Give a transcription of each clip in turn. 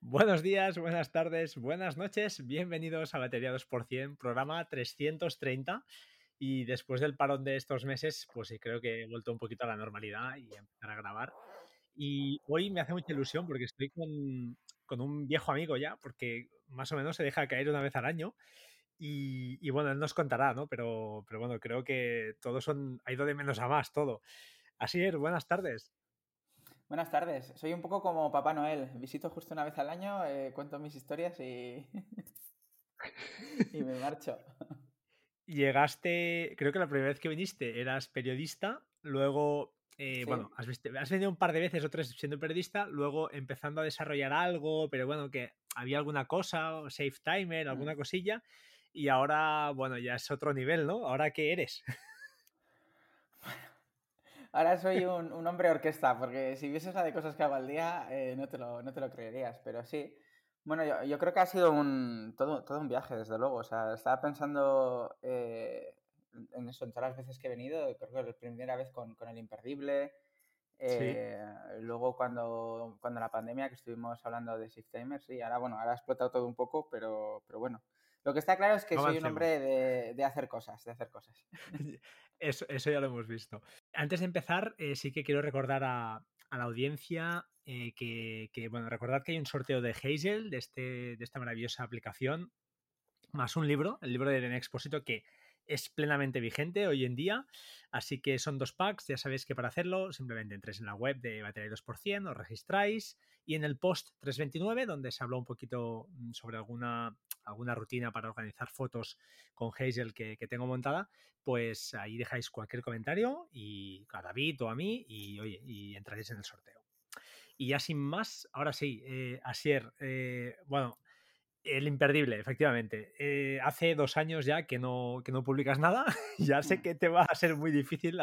Buenos días, buenas tardes, buenas noches, bienvenidos a Batería 2%, programa 330. Y después del parón de estos meses, pues creo que he vuelto un poquito a la normalidad y a empezar a grabar. Y hoy me hace mucha ilusión porque estoy con, con un viejo amigo ya, porque más o menos se deja caer una vez al año. Y, bueno, él nos contará, ¿no? Pero, pero bueno, creo que todos son, ha ido de menos a más todo. Así es, buenas tardes. Buenas tardes. Soy un poco como Papá Noel. Visito justo una vez al año, eh, cuento mis historias y... y me marcho. Llegaste, creo que la primera vez que viniste eras periodista, luego eh, bueno, has, visto, has venido un par de veces o tres siendo periodista, luego empezando a desarrollar algo, pero bueno, que había alguna cosa, safe timer, alguna mm. cosilla, y ahora, bueno, ya es otro nivel, ¿no? ¿Ahora qué eres? Ahora soy un, hombre orquesta, porque si vieses la de cosas que hago al día, eh, no, te lo, no te lo creerías, pero sí. Bueno, yo, yo, creo que ha sido un, todo, todo un viaje, desde luego. O sea, estaba pensando eh, en eso, en todas las veces que he venido, creo que la primera vez con, con el imperdible, eh, luego cuando, cuando la pandemia que estuvimos hablando de Six Timers, sí, ahora bueno, ahora ha explotado todo un poco, pero, pero bueno. Lo que está claro es que soy un hombre de, de, hacer cosas, de hacer cosas. Eso, eso ya lo hemos visto. Antes de empezar, eh, sí que quiero recordar a, a la audiencia eh, que, que, bueno, recordad que hay un sorteo de Hazel, de, este, de esta maravillosa aplicación, más un libro, el libro de René Expósito, que es plenamente vigente hoy en día, así que son dos packs, ya sabéis que para hacerlo simplemente entréis en la web de Batería 2%, os registráis y en el post 329, donde se habló un poquito mm, sobre alguna, alguna rutina para organizar fotos con Hazel que, tengo montada, pues ahí dejáis cualquier comentario y a David o a mí y oye, y entraréis en el sorteo. Y ya sin más, ahora sí, eh, Asier, eh, bueno, el imperdible, efectivamente. Eh, hace dos años ya que no, que no publicas nada. ya sé que te va a ser muy difícil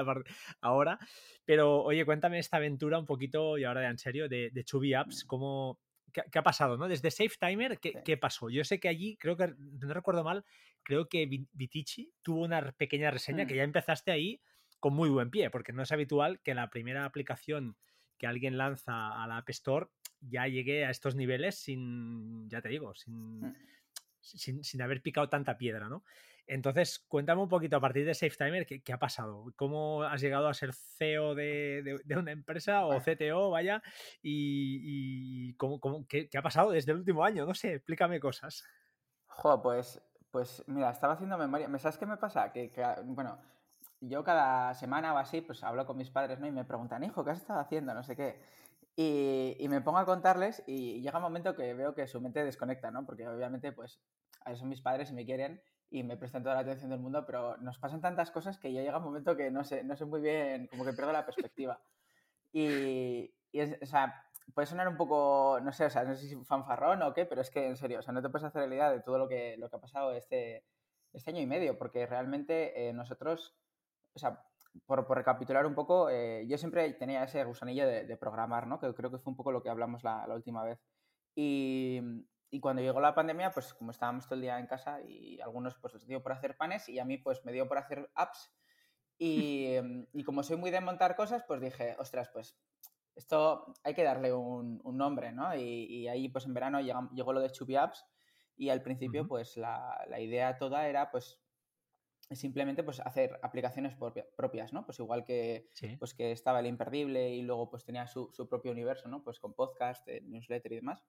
ahora. Pero oye, cuéntame esta aventura un poquito, y ahora de en serio, de, de Chubby Apps. ¿Cómo, qué, ha pasado? ¿no? Desde Safe Timer, ¿qué, ¿qué, pasó? Yo sé que allí, creo que, no recuerdo mal, creo que Vitici tuvo una pequeña reseña que mm. ya empezaste ahí con muy buen pie, porque no es habitual que la primera aplicación que alguien lanza a la App Store ya llegué a estos niveles sin, ya te digo, mm. sin, sin, haber picado tanta piedra, ¿no? Entonces, cuéntame un poquito a partir de SafeTimer, ¿qué, ¿qué, ha pasado? ¿Cómo has llegado a ser CEO de, de, una empresa o CTO, vaya? ¿Y, y cómo, cómo, qué, qué, ha pasado desde el último año? No sé, explícame cosas. Jo, pues, pues mira, estaba haciendo memoria. ¿Sabes qué me pasa? Que, que, bueno, yo cada semana o así, pues hablo con mis padres, ¿no? Y me preguntan, hijo, ¿qué has estado haciendo? No sé qué. Y, me pongo a contarles y llega un momento que veo que su mente desconecta, ¿no? Porque obviamente, pues, a son mis padres y me quieren y me prestan toda la atención del mundo, pero nos pasan tantas cosas que ya llega un momento que no sé, no sé muy bien, como que pierdo la perspectiva. Y, o sea, puede sonar un poco, no sé, o sea, no sé si fanfarrón o qué, pero es que en serio, o sea, no te puedes hacer la idea de todo lo que, lo que ha pasado este, este año y medio, porque realmente eh, nosotros, o sea, por, recapitular un poco, eh, yo siempre tenía ese gusanillo de, programar, ¿no? Que creo que fue un poco lo que hablamos la, última vez. Y, cuando llegó la pandemia, pues como estábamos todo el día en casa y algunos pues les dio por hacer panes y a mí pues me dio por hacer apps. Y, como soy muy de montar cosas, pues dije, ostras, pues esto hay que darle un, nombre, ¿no? Y, ahí pues en verano llegó, lo de Chubby Apps y al principio pues la, la idea toda era pues simplemente pues hacer aplicaciones propias, ¿no? Pues igual que, pues que estaba el imperdible y luego pues tenía su, propio universo, ¿no? Pues con podcast, eh, newsletter y demás.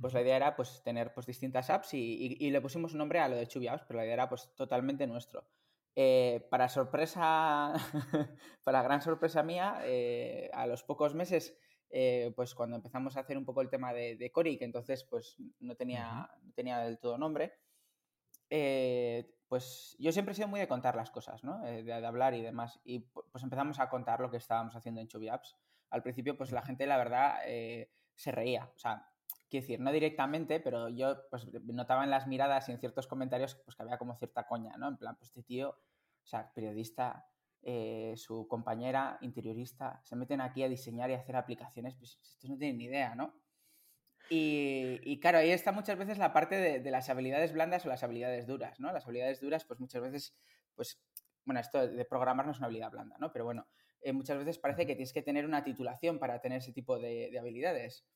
Pues la idea era pues tener pues distintas apps y, le pusimos un nombre a lo de Chubby Apps, pero la idea era pues totalmente nuestro. Eh, para sorpresa, para gran sorpresa mía, eh, a los pocos meses, pues cuando empezamos a hacer un poco el tema de, de Cori, que entonces pues no tenía, no tenía del todo nombre, pues yo siempre he sido muy de contar las cosas, ¿no? Eh, de, hablar y demás. Y pues empezamos a contar lo que estábamos haciendo en Chubby Apps. Al principio, pues la gente, la verdad, eh, se reía. O sea, quiero decir, no directamente, pero yo pues notaba en las miradas y en ciertos comentarios pues que había como cierta coña, ¿no? En plan, pues este tío, o sea, periodista, eh, su compañera interiorista, se meten aquí a diseñar y a hacer aplicaciones, pues estos no tienen ni idea, ¿no? Y, claro, ahí está muchas veces la parte de, las habilidades blandas o las habilidades duras, ¿no? Las habilidades duras, pues muchas veces, pues bueno, esto de programar no es una habilidad blanda, ¿no? Pero bueno, eh, muchas veces parece que tienes que tener una titulación para tener ese tipo de, habilidades.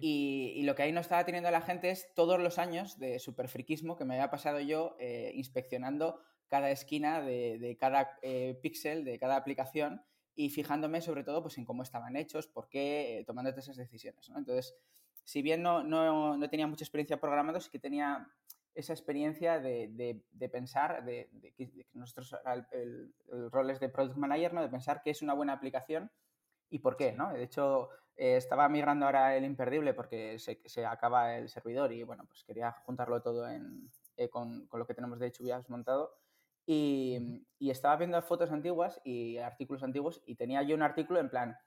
Y, lo que ahí no estaba teniendo la gente es todos los años de superfriquismo que me había pasado yo eh, inspeccionando cada esquina de, cada eh, píxel, de cada aplicación y fijándome sobre todo pues, en cómo estaban hechos, por qué, tomando esas decisiones. Entonces, si bien no, no, no, tenía mucha experiencia programando, sí que tenía esa experiencia de, de, pensar, de, que nosotros, el, rol es de Product Manager, ¿no? de pensar qué es una buena aplicación y por qué. ¿no? De hecho, eh, estaba migrando ahora el imperdible porque se, se, acaba el servidor y bueno, pues quería juntarlo todo en, eh, con, con, lo que tenemos de hecho ya montado. Y, y, estaba viendo fotos antiguas y artículos antiguos y tenía yo un artículo en plan,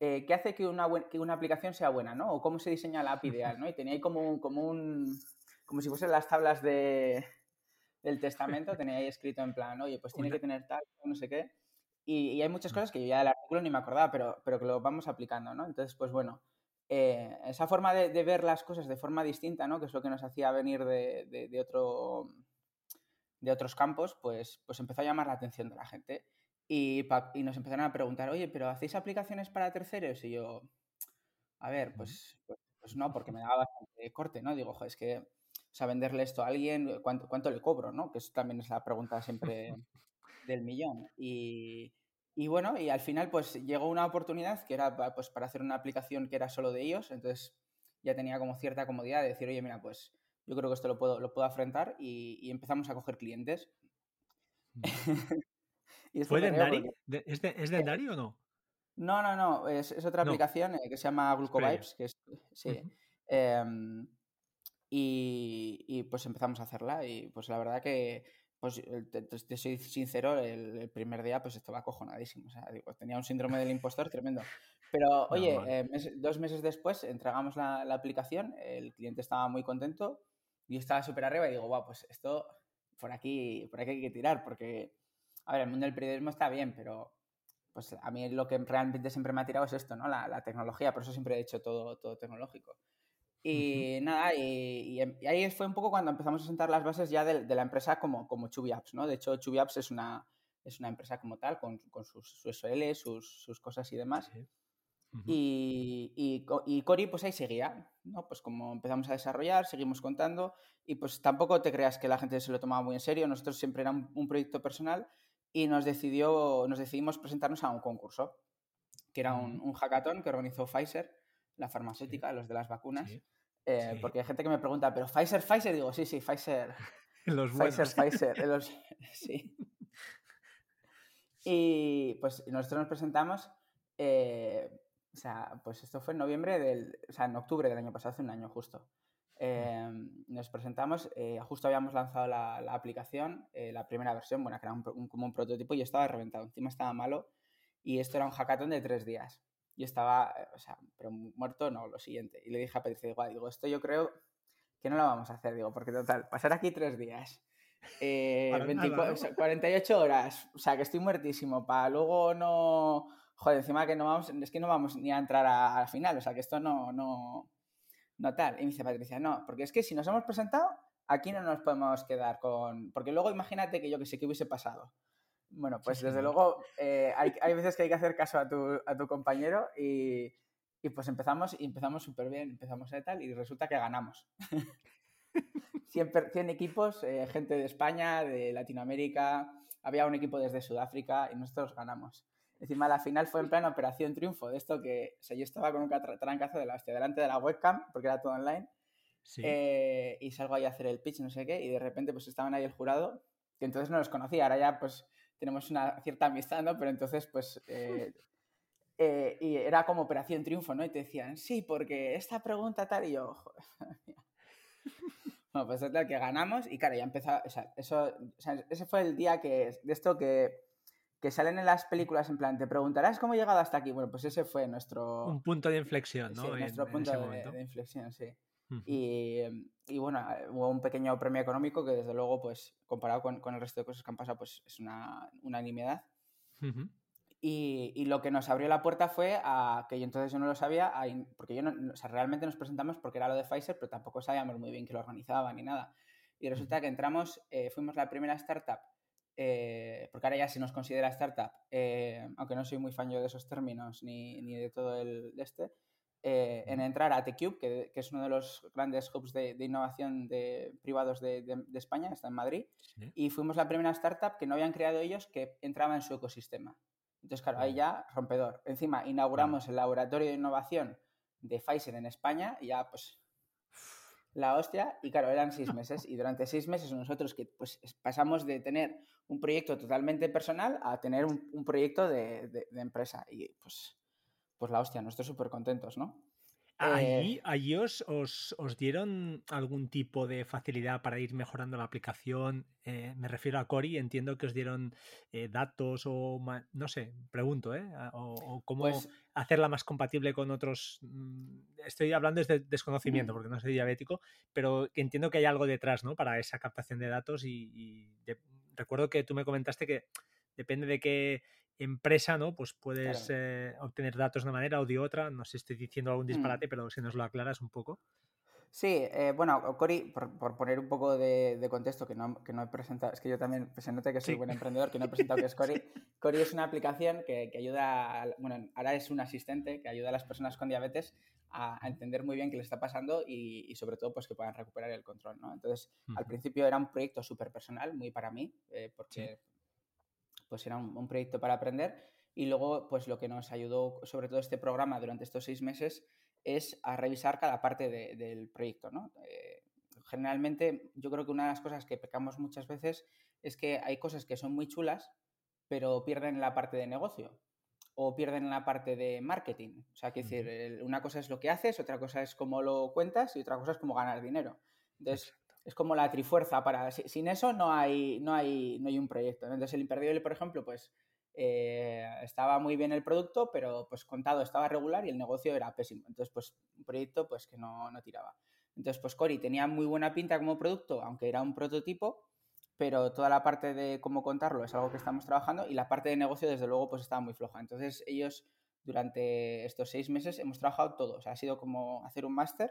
eh, ¿qué hace que una, que una aplicación sea buena? ¿no? O cómo se diseña la API ideal, ¿no? Y tenía ahí como, como un, como si fuesen las tablas de, del testamento, tenía ahí escrito en plan, oye, pues tiene que tener tal, no sé qué. Y, hay muchas cosas que yo ya del artículo ni me acordaba, pero, pero que lo vamos aplicando, ¿no? Entonces, pues bueno, eh, esa forma de, ver las cosas de forma distinta, ¿no? Que es lo que nos hacía venir de, de, otro, de otros campos, pues, pues empezó a llamar la atención de la gente. Y, y, nos empezaron a preguntar, oye, pero ¿hacéis aplicaciones para terceros? Y yo, a ver, pues, pues, pues no, porque me daba bastante corte, ¿no? Digo, es que o sea, venderle esto a alguien, ¿cuánto, cuánto le cobro? ¿no? Que eso también es la pregunta siempre del millón. Y, y, bueno, y al final pues llegó una oportunidad que era pues, para hacer una aplicación que era solo de ellos, entonces ya tenía como cierta comodidad de decir, oye, mira, pues yo creo que esto lo puedo, lo puedo afrontar y, empezamos a coger clientes. ¿Fue Dendari? ¿Es, de, ¿Es Dendari o no? No, no, no, es, es otra aplicación eh, que se llama Glucovibes, que es, sí, y, pues empezamos a hacerla y pues la verdad que, pues te, soy sincero, el, primer día pues estaba acojonadísimo, o sea, digo, tenía un síndrome del impostor tremendo. Pero oye, eh, dos meses después entregamos la, aplicación, el cliente estaba muy contento, yo estaba súper arriba y digo, wow, pues esto por aquí, por aquí hay que tirar, porque, a ver, el mundo del periodismo está bien, pero pues a mí lo que realmente siempre me ha tirado es esto, ¿no? La, la tecnología, por eso siempre he hecho todo, todo tecnológico. Y nada, em, y, ahí fue un poco cuando empezamos a sentar las bases ya de, la empresa como, como Chubby Apps, ¿no? De hecho, Chubby Apps es una, es una empresa como tal, con, con sus, su SL, sus, sus, cosas y demás. y, y, y, Cori, pues ahí seguía, ¿no? Pues como empezamos a desarrollar, seguimos contando, y pues tampoco te creas que la gente se lo tomaba muy en serio, nosotros siempre era un, proyecto personal y nos, decidió, nos decidimos presentarnos a un concurso, que era un, un hackathon que organizó Pfizer, la farmacéutica, los de las vacunas. Eh, porque hay gente que me pregunta, ¿pero Pfizer, Pfizer? Digo, sí, sí, Pfizer. Los Pfizer, Pfizer. Los... sí. Y pues nosotros nos presentamos, eh, o sea, pues esto fue en noviembre del, o sea, en octubre del año pasado, hace un año justo. Eh, nos presentamos, justo habíamos lanzado la, la aplicación, la primera versión, bueno, que era un, como un prototipo y estaba reventado, encima estaba malo y esto era un hackathon de tres días. Yo estaba, eh, o sea, pero muerto no, lo siguiente. Y le dije a Patricia, igual, digo, esto yo creo que no lo vamos a hacer, digo, porque total, pasar aquí tres días, 48 eh, horas, o sea, que estoy muertísimo, para luego no, joder, encima que no vamos, es que no vamos ni a entrar a, la final, o sea, que esto no, no, no tal. Y me dice Patricia, no, porque es que si nos hemos presentado, aquí no nos podemos quedar con, porque luego imagínate que yo que sé que hubiese pasado. Bueno, pues desde luego eh, hay, hay, veces que hay que hacer caso a tu, a tu compañero y, y, pues empezamos y empezamos súper bien, empezamos a tal y resulta que ganamos. 100, 100 equipos, eh, gente de España, de Latinoamérica, había un equipo desde Sudáfrica y nosotros ganamos. Encima la final fue en plan operación triunfo, de esto que o sea, yo estaba con un trancazo de la hostia delante de la webcam, porque era todo online, eh, y salgo ahí a hacer el pitch, no sé qué, y de repente pues estaban ahí el jurado, que entonces no los conocía, ahora ya pues tenemos una cierta amistad, ¿no? Pero entonces, pues, eh, eh, y era como Operación Triunfo, ¿no? Y te decían, sí, porque esta pregunta tal, y yo, joder, bueno, pues tal que ganamos y claro, ya o sea, eso, o sea, ese fue el día que, de esto que, que salen en las películas en plan, te preguntarás cómo he llegado hasta aquí. Bueno, pues ese fue nuestro... Un punto de inflexión, ¿no? Sí, nuestro punto de, inflexión, sí y, y, bueno, hubo un pequeño premio económico que desde luego, pues comparado con, con, el resto de cosas que han pasado, pues es una, una nimiedad. y, y, lo que nos abrió la puerta fue a que yo entonces yo no lo sabía, porque yo no, o sea, realmente nos presentamos porque era lo de Pfizer, pero tampoco sabíamos muy bien que lo organizaba ni nada. Y resulta que entramos, eh, fuimos la primera startup eh, porque ahora ya se nos considera startup, eh, aunque no soy muy fan yo de esos términos ni, ni de todo el de este, eh, en entrar a TeCube, que, que, es uno de los grandes hubs de, de innovación de, privados de, de, España, está en Madrid, sí. y fuimos la primera startup que no habían creado ellos que entraba en su ecosistema. Entonces, claro, ahí ya rompedor. Encima, inauguramos el laboratorio de innovación de Pfizer en España y ya, pues, la hostia. Y claro, eran seis meses. Y durante seis meses nosotros que pues pasamos de tener un proyecto totalmente personal a tener un, un proyecto de, de, de, empresa. Y pues, pues la hostia, nosotros súper contentos, ¿no? ¿Allí, eh, allí os, os, os, dieron algún tipo de facilidad para ir mejorando la aplicación? Eh, me refiero a Cori, entiendo que os dieron eh, datos o, no sé, pregunto, ¿eh? O, o cómo pues, hacerla más compatible con otros... Mm, estoy hablando desde desconocimiento, porque no soy diabético, pero entiendo que hay algo detrás, ¿no? Para esa captación de datos y, y de, recuerdo que tú me comentaste que depende de qué empresa, ¿no? Pues puedes claro. eh, obtener datos de una manera o de otra. No sé si estoy diciendo algún disparate, mm. pero si nos lo aclaras un poco. Sí, eh, bueno, Cori, por, por, poner un poco de, de, contexto, que no, que no he presentado, es que yo también se nota que soy sí. buen emprendedor, que no he presentado que es Cori. Cori es una aplicación que, que, ayuda, a, bueno, ahora es un asistente que ayuda a las personas con diabetes a, a entender muy bien qué les está pasando y, y, sobre todo pues que puedan recuperar el control, ¿no? Entonces, uh -huh. al principio era un proyecto súper personal, muy para mí, eh, porque sí pues era un, un, proyecto para aprender y luego pues lo que nos ayudó sobre todo este programa durante estos seis meses es a revisar cada parte de, del proyecto, ¿no? Eh, generalmente yo creo que una de las cosas que pecamos muchas veces es que hay cosas que son muy chulas pero pierden la parte de negocio o pierden la parte de marketing. O sea, que decir, una cosa es lo que haces, otra cosa es cómo lo cuentas y otra cosa es cómo ganar dinero. Entonces, es como la trifuerza para sin eso no hay no hay no hay un proyecto entonces el imperdible por ejemplo pues eh, estaba muy bien el producto pero pues contado estaba regular y el negocio era pésimo. Entonces pues un proyecto pues que no, no tiraba. Entonces pues Cori tenía muy buena pinta como producto aunque era un prototipo pero toda la parte de cómo contarlo es algo que estamos trabajando y la parte de negocio desde luego pues estaba muy floja. Entonces ellos durante estos seis meses hemos trabajado todo. O ha sido como hacer un máster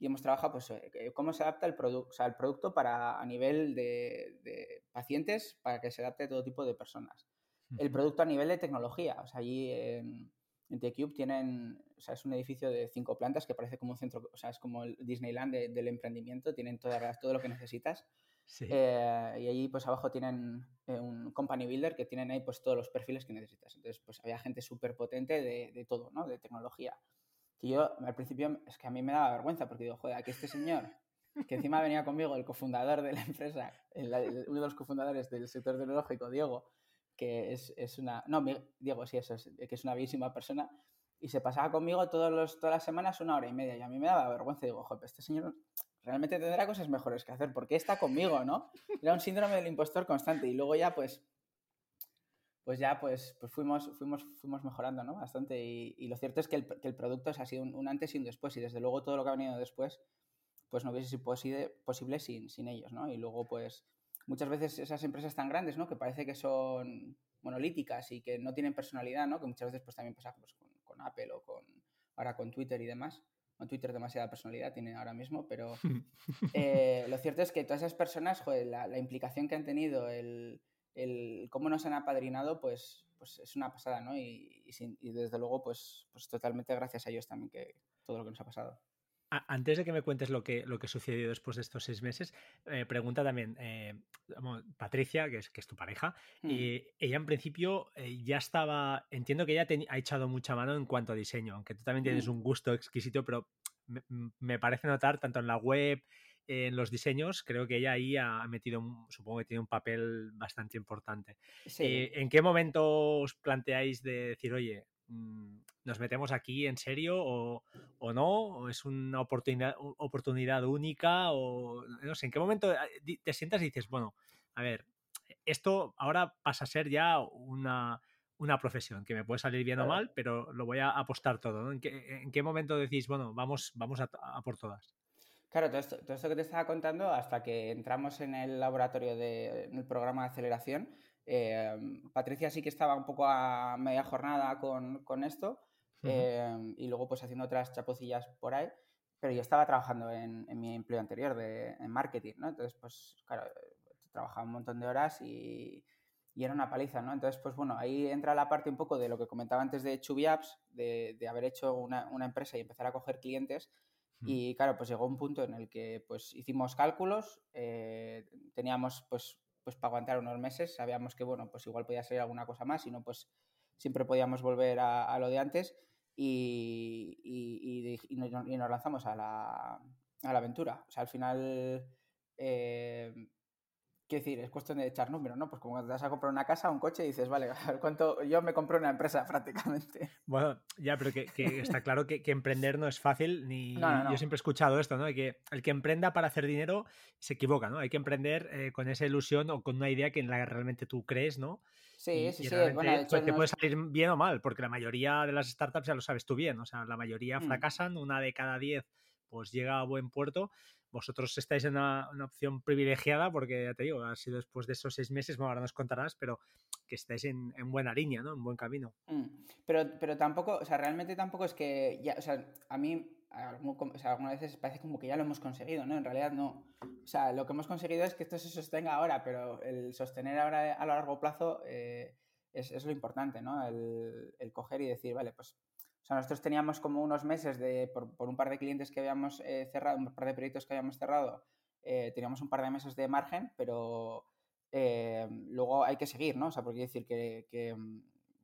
y hemos trabajado pues eh, cómo se adapta el producto, o sea, el producto para a nivel de, de, pacientes para que se adapte a todo tipo de personas. Uh -huh. El producto a nivel de tecnología, o sea, allí en, en TeCube tienen, o sea, es un edificio de cinco plantas que parece como un centro, o sea, es como el Disneyland de, del emprendimiento, tienen todas todo lo que necesitas. Sí. Eh, y allí pues abajo tienen eh, un company builder que tienen ahí pues todos los perfiles que necesitas. Entonces pues había gente súper potente de, de todo, ¿no? De tecnología que yo al principio es que a mí me daba vergüenza porque digo, joder, aquí este señor, que encima venía conmigo el cofundador de la empresa, el, el, uno de los cofundadores del sector tecnológico, Diego, que es, es una, no, Diego, sí, eso es, que es una bellísima persona, y se pasaba conmigo todos los, todas las semanas una hora y media, y a mí me daba vergüenza, digo, joder, este señor realmente tendrá cosas mejores que hacer, porque está conmigo, ¿no? Era un síndrome del impostor constante, y luego ya, pues, pues ya pues, pues fuimos, fuimos, fuimos mejorando ¿no? bastante. Y, y, lo cierto es que el, que el producto ha sido un, un, antes y un después. Y desde luego todo lo que ha venido después, pues no hubiese sido posible, posible sin, sin ellos. ¿no? Y luego, pues muchas veces esas empresas tan grandes, ¿no? que parece que son monolíticas y que no tienen personalidad, ¿no? que muchas veces pues, también pasa pues, con, con Apple o con, ahora con Twitter y demás. No Twitter demasiada personalidad tiene ahora mismo, pero eh, lo cierto es que todas esas personas, joder, la, la implicación que han tenido, el, el cómo nos han apadrinado, pues, pues es una pasada, ¿no? Y, y, sin, y, desde luego, pues, pues totalmente gracias a ellos también que todo lo que nos ha pasado. Antes de que me cuentes lo que, lo que sucedió después de estos seis meses, eh, pregunta también, eh, Patricia, que es, que es tu pareja, mm. y ella en principio eh, ya estaba, entiendo que ella te, ha echado mucha mano en cuanto a diseño, aunque tú también tienes mm. un gusto exquisito, pero me, me, parece notar tanto en la web, en los diseños, creo que ella ahí ha metido, supongo que tiene un papel bastante importante. Sí. Eh, ¿En qué momento os planteáis de decir, oye, mm, nos metemos aquí en serio o, o no? ¿O es una oportunidad, oportunidad única? O no sé, ¿en qué momento eh, te sientas y dices, bueno, a ver, esto ahora pasa a ser ya una, una profesión que me puede salir bien o mal, pero lo voy a apostar todo. ¿no? ¿En, qué, ¿En, qué, momento decís, bueno, vamos, vamos a, a por todas? Claro, todo esto, todo esto, que te estaba contando, hasta que entramos en el laboratorio, de, en el programa de aceleración, eh, Patricia sí que estaba un poco a media jornada con, con esto uh -huh. eh, y luego pues haciendo otras chapucillas por ahí, pero yo estaba trabajando en, en mi empleo anterior de, en marketing, ¿no? Entonces, pues claro, trabajaba un montón de horas y, y, era una paliza, ¿no? Entonces, pues bueno, ahí entra la parte un poco de lo que comentaba antes de Chubby Apps, de, de haber hecho una, una, empresa y empezar a coger clientes. Y claro, pues llegó un punto en el que pues hicimos cálculos, eh, teníamos pues, pues para aguantar unos meses, sabíamos que bueno, pues igual podía salir alguna cosa más, si no, pues siempre podíamos volver a, lo de antes y, y, y, nos, lanzamos a la, a la, aventura. O sea, al final, eh, quiero decir, es cuestión de echar números, ¿no? Pues como te vas a comprar una casa, un coche, y dices, vale, ¿cuánto? Yo me compré una empresa prácticamente. Bueno, ya, pero que, que está claro que, que, emprender no es fácil, ni no, no, no. yo siempre he escuchado esto, ¿no? Que el que emprenda para hacer dinero se equivoca, ¿no? Hay que emprender eh, con esa ilusión o con una idea que en la que realmente tú crees, ¿no? Sí, y, sí, y sí. Bueno, hecho, pues, te puede salir bien o mal, porque la mayoría de las startups ya lo sabes tú bien, o sea, la mayoría mm. fracasan, una de cada diez pues llega a buen puerto. Vosotros estáis en una, opción privilegiada porque, ya te digo, ha sido después de esos seis meses, bueno, ahora nos contarás, pero que estáis en, en buena línea, ¿no? En buen camino. Mm. Pero, pero tampoco, o sea, realmente tampoco es que, ya, o sea, a mí o sea, algunas veces parece como que ya lo hemos conseguido, ¿no? En realidad no. O sea, lo que hemos conseguido es que esto se sostenga ahora, pero el sostener ahora a largo plazo eh, es, es, lo importante, ¿no? El, coger y decir, vale, pues. O sea, nosotros teníamos como unos meses de, por, por un par de clientes que habíamos eh, cerrado, un par de proyectos que habíamos cerrado, eh, teníamos un par de meses de margen, pero eh, luego hay que seguir, ¿no? O sea, porque decir que, que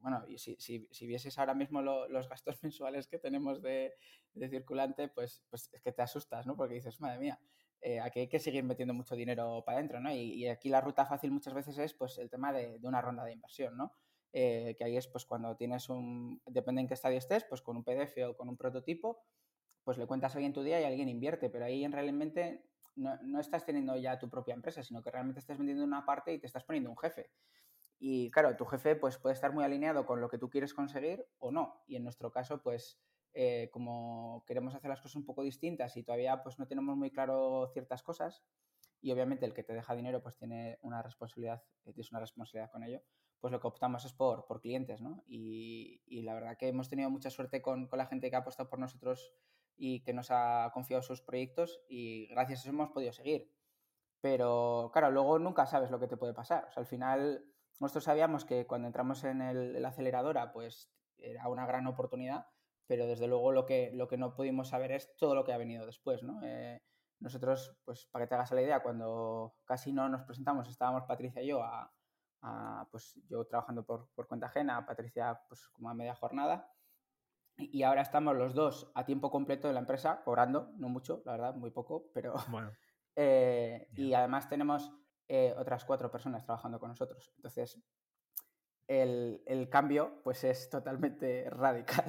bueno, y si, si, si, vieses ahora mismo lo, los gastos mensuales que tenemos de, de, circulante, pues, pues es que te asustas, ¿no? Porque dices, madre mía, eh, aquí hay que seguir metiendo mucho dinero para adentro, ¿no? Y, y, aquí la ruta fácil muchas veces es pues el tema de, de una ronda de inversión, ¿no? Eh, que ahí es pues cuando tienes un, depende en qué estadio estés, pues con un PDF o con un prototipo, pues le cuentas a alguien tu día y alguien invierte, pero ahí en realmente no, no estás teniendo ya tu propia empresa, sino que realmente estás vendiendo una parte y te estás poniendo un jefe. Y claro, tu jefe pues, puede estar muy alineado con lo que tú quieres conseguir o no. Y en nuestro caso, pues eh, como queremos hacer las cosas un poco distintas y todavía pues no tenemos muy claro ciertas cosas, y obviamente el que te deja dinero pues tiene una responsabilidad, eh, tienes una responsabilidad con ello, pues lo que optamos es por, por clientes, ¿no? Y, y, la verdad que hemos tenido mucha suerte con, con, la gente que ha apostado por nosotros y que nos ha confiado sus proyectos y gracias a eso hemos podido seguir. Pero claro, luego nunca sabes lo que te puede pasar. O sea, al final nosotros sabíamos que cuando entramos en el, la aceleradora, pues era una gran oportunidad, pero desde luego lo que, lo que no pudimos saber es todo lo que ha venido después, ¿no? Eh, nosotros, pues para que te hagas la idea, cuando casi no nos presentamos, estábamos Patricia y yo a, a pues yo trabajando por, por, cuenta ajena, Patricia pues como a media jornada, y ahora estamos los dos a tiempo completo en la empresa, cobrando, no mucho, la verdad, muy poco, pero... Bueno. eh, yeah. Y además tenemos eh, otras cuatro personas trabajando con nosotros. Entonces, el, el, cambio pues es totalmente radical.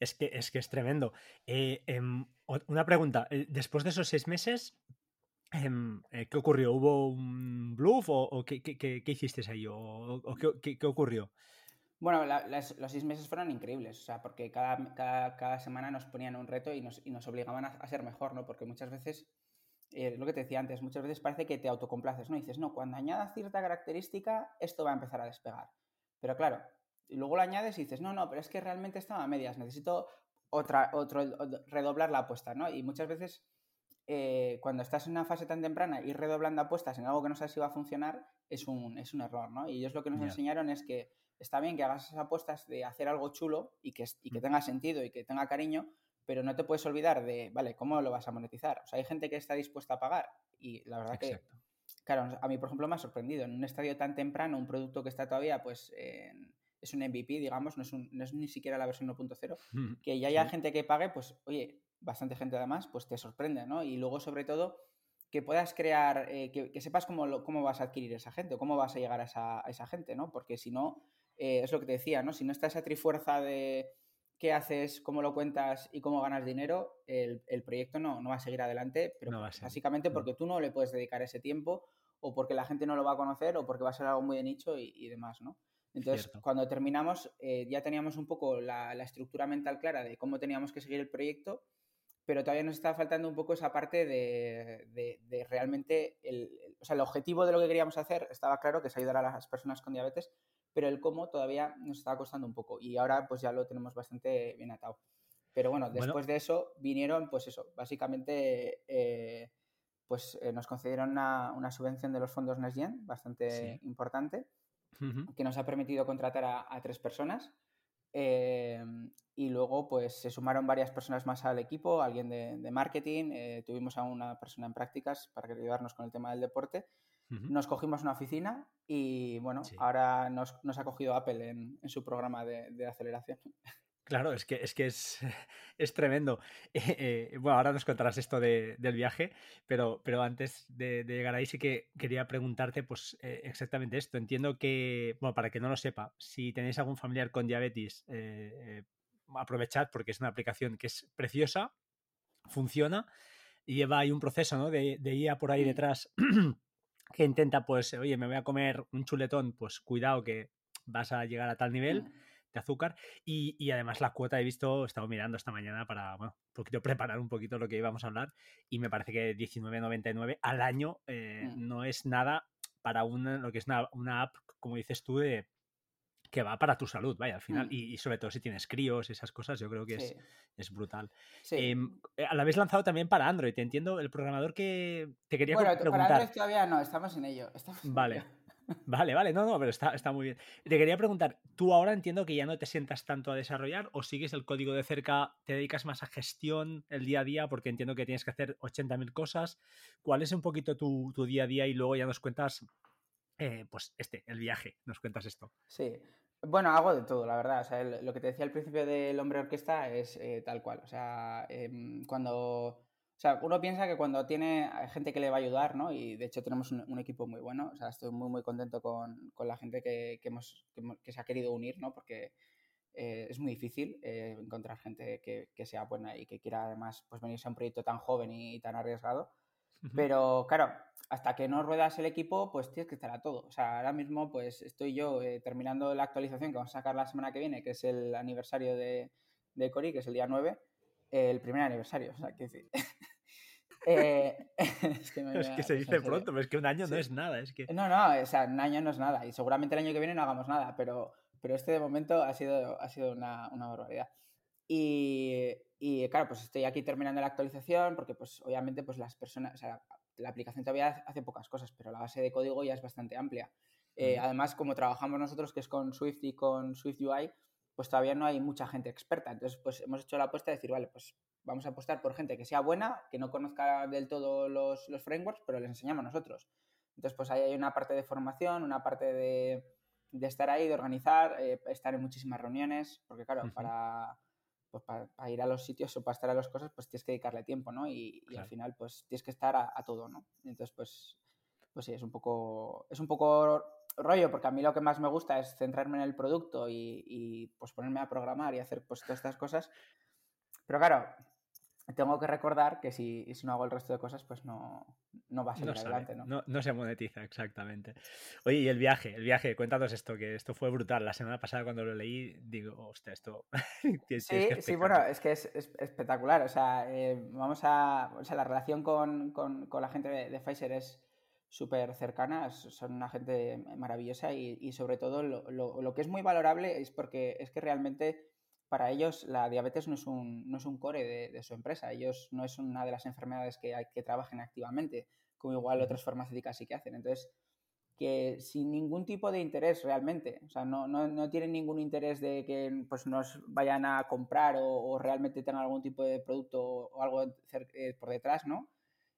Es que es, que es tremendo. Eh, eh, una pregunta, después de esos seis meses, em, ¿qué ocurrió? ¿Hubo un bluff o, qué, qué, hiciste ahí? ¿O, qué, ocurrió? Bueno, los seis meses fueron increíbles, o sea, porque cada, semana nos ponían un reto y nos, obligaban a, ser mejor, ¿no? Porque muchas veces eh, lo que te decía antes, muchas veces parece que te autocomplaces, ¿no? Y dices, no, cuando añada cierta característica, esto va a empezar a despegar. Pero claro, luego lo añades y dices, no, no, pero es que realmente estaba a medias, necesito otra, otro, redoblar la apuesta, ¿no? Y muchas veces, eh, cuando estás en una fase tan temprana y redoblando apuestas en algo que no sabes si va a funcionar, es un, es un error, ¿no? Y ellos lo que nos yeah. enseñaron es que está bien que hagas esas apuestas de hacer algo chulo y que, y que mm. tenga sentido y que tenga cariño, pero no te puedes olvidar de, vale, ¿cómo lo vas a monetizar? O sea, hay gente que está dispuesta a pagar y la verdad Exacto. que, claro, a mí, por ejemplo, me ha sorprendido. En un estadio tan temprano, un producto que está todavía, pues, en, es un MVP, digamos, no es, un, no es ni siquiera la versión 1.0, que ya haya sí. gente que pague, pues, oye, bastante gente además, pues te sorprende, ¿no? Y luego, sobre todo, que puedas crear, eh, que, que, sepas cómo, lo, cómo vas a adquirir esa gente, cómo vas a llegar a esa, a esa gente, ¿no? Porque si no, eh, es lo que te decía, ¿no? Si no está esa trifuerza de qué haces, cómo lo cuentas y cómo ganas dinero, el, el proyecto no, no, va a seguir adelante, pero no básicamente porque tú no le puedes dedicar ese tiempo o porque la gente no lo va a conocer o porque va a ser algo muy de nicho y, y demás, ¿no? Entonces, Cierto. cuando terminamos, eh, ya teníamos un poco la, la, estructura mental clara de cómo teníamos que seguir el proyecto, pero todavía nos estaba faltando un poco esa parte de, de, de realmente, el, o sea, el objetivo de lo que queríamos hacer estaba claro, que es ayudar a las personas con diabetes, pero el cómo todavía nos estaba costando un poco y ahora pues ya lo tenemos bastante bien atado. Pero bueno, después bueno. de eso vinieron, pues eso, básicamente, eh, pues nos concedieron una, subvención de los fondos NextGen bastante importante, que nos ha permitido contratar a, tres personas. Y luego, pues se sumaron varias personas más al equipo, alguien de, marketing, tuvimos a una persona en prácticas para ayudarnos con el tema del deporte. Nos cogimos una oficina y bueno, ahora nos, ha cogido Apple en, su programa de, aceleración. Claro, es que es, que es, es tremendo. Eh, bueno, ahora nos contarás esto del viaje, pero, pero antes de, llegar ahí sí que quería preguntarte pues eh, exactamente esto. Entiendo que, bueno, para que no lo sepa, si tenéis algún familiar con diabetes, eh, aprovechad porque es una aplicación que es preciosa, funciona y lleva ahí un proceso ¿no? de, de IA por ahí detrás que intenta, pues, oye, me voy a comer un chuletón, pues cuidado que vas a llegar a tal nivel. De azúcar. Y, además la cuota he visto, he estado mirando esta mañana para, bueno, un poquito preparar un poquito lo que íbamos a hablar y me parece que 19.99 al año eh, mm. no es nada para una, lo que es una app, como dices tú, de, que va para tu salud, vaya, al final. Mm. Y, sobre todo si tienes críos, esas cosas, yo creo que es, es, brutal. Sí. Em, eh, la habéis lanzado también para Android, te entiendo. El programador que te quería bueno, preguntar. Para Android todavía no, estamos en ello. vale. Vale, vale, no, no, pero está, está muy bien. Te quería preguntar, tú ahora entiendo que ya no te sientas tanto a desarrollar o sigues el código de cerca, te dedicas más a gestión el día a día porque entiendo que tienes que hacer 80.000 cosas. ¿Cuál es un poquito tu, tu, día a día y luego ya nos cuentas eh, pues este, el viaje, nos cuentas esto. Sí, bueno, hago de todo, la verdad. O sea, lo que te decía al principio del hombre orquesta es eh, tal cual. O sea, em, cuando. O sea, uno piensa que cuando tiene gente que le va a ayudar, ¿no? Y de hecho tenemos un, equipo muy bueno. O sea, estoy muy, muy contento con, la gente que, hemos, que, se ha querido unir, ¿no? Porque eh, es muy difícil encontrar gente que, sea buena y que quiera además pues, venirse a un proyecto tan joven y tan arriesgado. Pero claro, hasta que no ruedas el equipo, pues tienes que estar a todo. O sea, ahora mismo pues estoy yo eh, terminando la actualización que vamos a sacar la semana que viene, que es el aniversario de, de Cori, que es el día 9, el primer aniversario, o sea, que decir... Eh, es, que se dice pronto, pero es que un año no es nada. Es que... No, no, o sea, un año no es nada. Y seguramente el año que viene no hagamos nada, pero, pero este de momento ha sido, ha sido una, una barbaridad. Y, y claro, pues estoy aquí terminando la actualización porque pues obviamente pues las personas, o sea, la aplicación todavía hace pocas cosas, pero la base de código ya es bastante amplia. Eh, además, como trabajamos nosotros, que es con Swift y con Swift UI, pues todavía no hay mucha gente experta. Entonces, pues hemos hecho la apuesta de decir, vale, pues vamos a apostar por gente que sea buena, que no conozca del todo los, los frameworks, pero les enseñamos nosotros. Entonces, pues ahí hay una parte de formación, una parte de, de estar ahí, de organizar, eh, estar en muchísimas reuniones, porque claro, para pues para, ir a los sitios o para estar a las cosas, pues tienes que dedicarle tiempo, ¿no? Y, al final, pues tienes que estar a, todo, ¿no? Entonces, pues, pues sí, es un poco, es un poco rollo, porque a mí lo que más me gusta es centrarme en el producto y, y pues ponerme a programar y hacer pues todas estas cosas. Pero claro, tengo que recordar que si, si, no hago el resto de cosas, pues no, no va a salir adelante, ¿no? ¿no? se monetiza, exactamente. Oye, y el viaje, el viaje, cuéntanos esto, que esto fue brutal. La semana pasada cuando lo leí, digo, hostia, esto... sí, sí, bueno, es que es, espectacular. O sea, eh, vamos a... O sea, la relación con, con, con la gente de, de Pfizer es súper cercana, son una gente maravillosa y, y sobre todo lo, lo, lo que es muy valorable es porque es que realmente para ellos la diabetes no es un, no es un core de, su empresa. Ellos no es una de las enfermedades que, hay, que trabajen activamente, como igual otras farmacéuticas sí que hacen. Entonces, que sin ningún tipo de interés realmente, o sea, no, no, no tienen ningún interés de que pues, nos vayan a comprar o, realmente tengan algún tipo de producto o algo eh, por detrás, ¿no?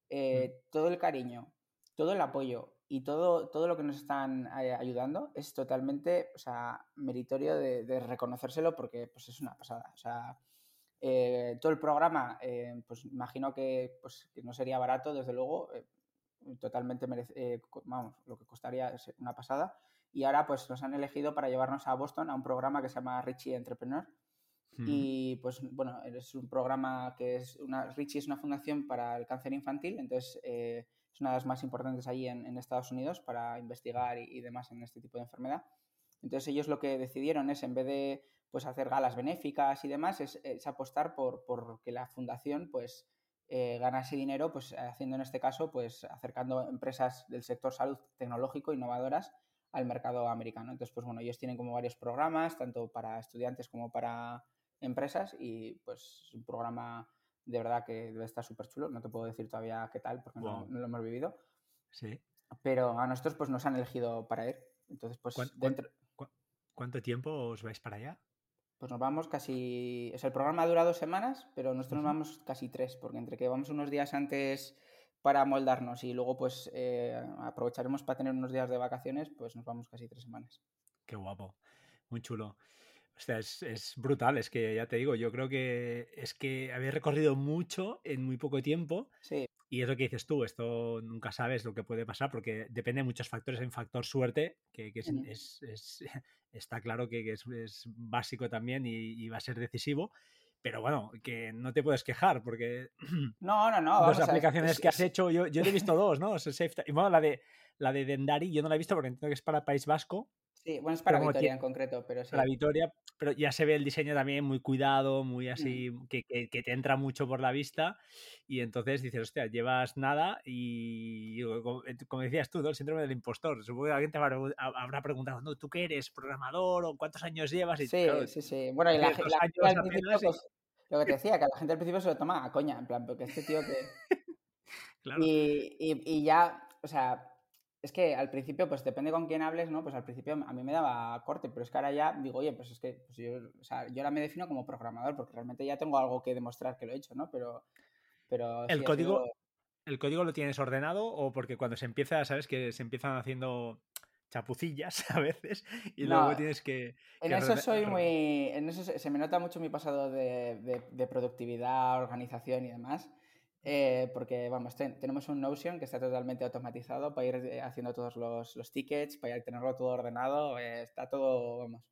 Eh, todo el cariño, todo el apoyo y todo, todo lo que nos están eh, ayudando es totalmente o sea, meritorio de, reconocérselo porque pues, es una pasada. O sea, eh, todo el programa, eh, pues imagino que, pues, que, no sería barato, desde luego, totalmente merece, vamos, lo que costaría es una pasada. Y ahora pues nos han elegido para llevarnos a Boston a un programa que se llama Richie Entrepreneur. Y pues bueno, es un programa que es una, Richie es una fundación para el cáncer infantil, entonces es una de las más importantes allí en, Estados Unidos para investigar y, demás en este tipo de enfermedad. Entonces ellos lo que decidieron es, en vez de pues, hacer galas benéficas y demás, es, apostar por, que la fundación pues, eh, ganase dinero, pues haciendo en este caso, pues acercando empresas del sector salud tecnológico innovadoras al mercado americano. Entonces, pues bueno, ellos tienen como varios programas, tanto para estudiantes como para empresas, y pues es un programa de verdad que debe estar súper chulo. No te puedo decir todavía qué tal porque no, lo hemos vivido. Sí. Pero a nosotros pues nos han elegido para ir. Entonces, pues dentro... ¿Cuánto tiempo os vais para allá? Pues nos vamos casi. O sea, el programa dura dos semanas, pero nosotros nos vamos casi tres, porque entre que vamos unos días antes para moldarnos y luego pues eh, aprovecharemos para tener unos días de vacaciones, pues nos vamos casi tres semanas. Qué guapo, muy chulo. O sea, es, es, brutal, es que ya te digo, yo creo que es que habéis recorrido mucho en muy poco tiempo. Sí. Y es lo que dices tú, esto nunca sabes lo que puede pasar porque depende de muchos factores. Hay un factor suerte que, que es, es, es, está claro que, es, básico también y, va a ser decisivo. Pero bueno, que no te puedes quejar porque. No, no, no. Dos aplicaciones que has hecho, yo, yo he visto dos, ¿no? Y bueno, la de, la de Dendari yo no la he visto porque entiendo que es para País Vasco. Sí, bueno, es para Vitoria en concreto, pero sí. Para Vitoria, pero ya se ve el diseño también muy cuidado, muy así, mm. que, que, te entra mucho por la vista. Y entonces dices, hostia, llevas nada y, como decías tú, ¿no? el síndrome del impostor. Supongo que alguien te habrá preguntado, ¿no? ¿tú qué eres? ¿Programador? ¿O cuántos años llevas? Y, sí, sí, sí. Bueno, y la, gente pues, lo que te decía, que la gente al principio se lo toma a coña, en plan, porque este tío que. claro. y, y, y ya, o sea es que al principio, pues depende con quién hables, ¿no? Pues al principio a mí me daba corte, pero es que ahora ya digo, oye, pues es que pues yo, o sea, yo ahora me defino como programador porque realmente ya tengo algo que demostrar que lo he hecho, ¿no? Pero, pero el código, ¿el código lo tienes ordenado o porque cuando se empieza, sabes que se empiezan haciendo chapucillas a veces y luego tienes que... En eso soy muy... En eso se, me nota mucho mi pasado de, de productividad, organización y demás. Eh, porque, vamos, tenemos un Notion que está totalmente automatizado para ir eh, haciendo todos los, los tickets, para ir tenerlo todo ordenado. Eh, está todo, vamos,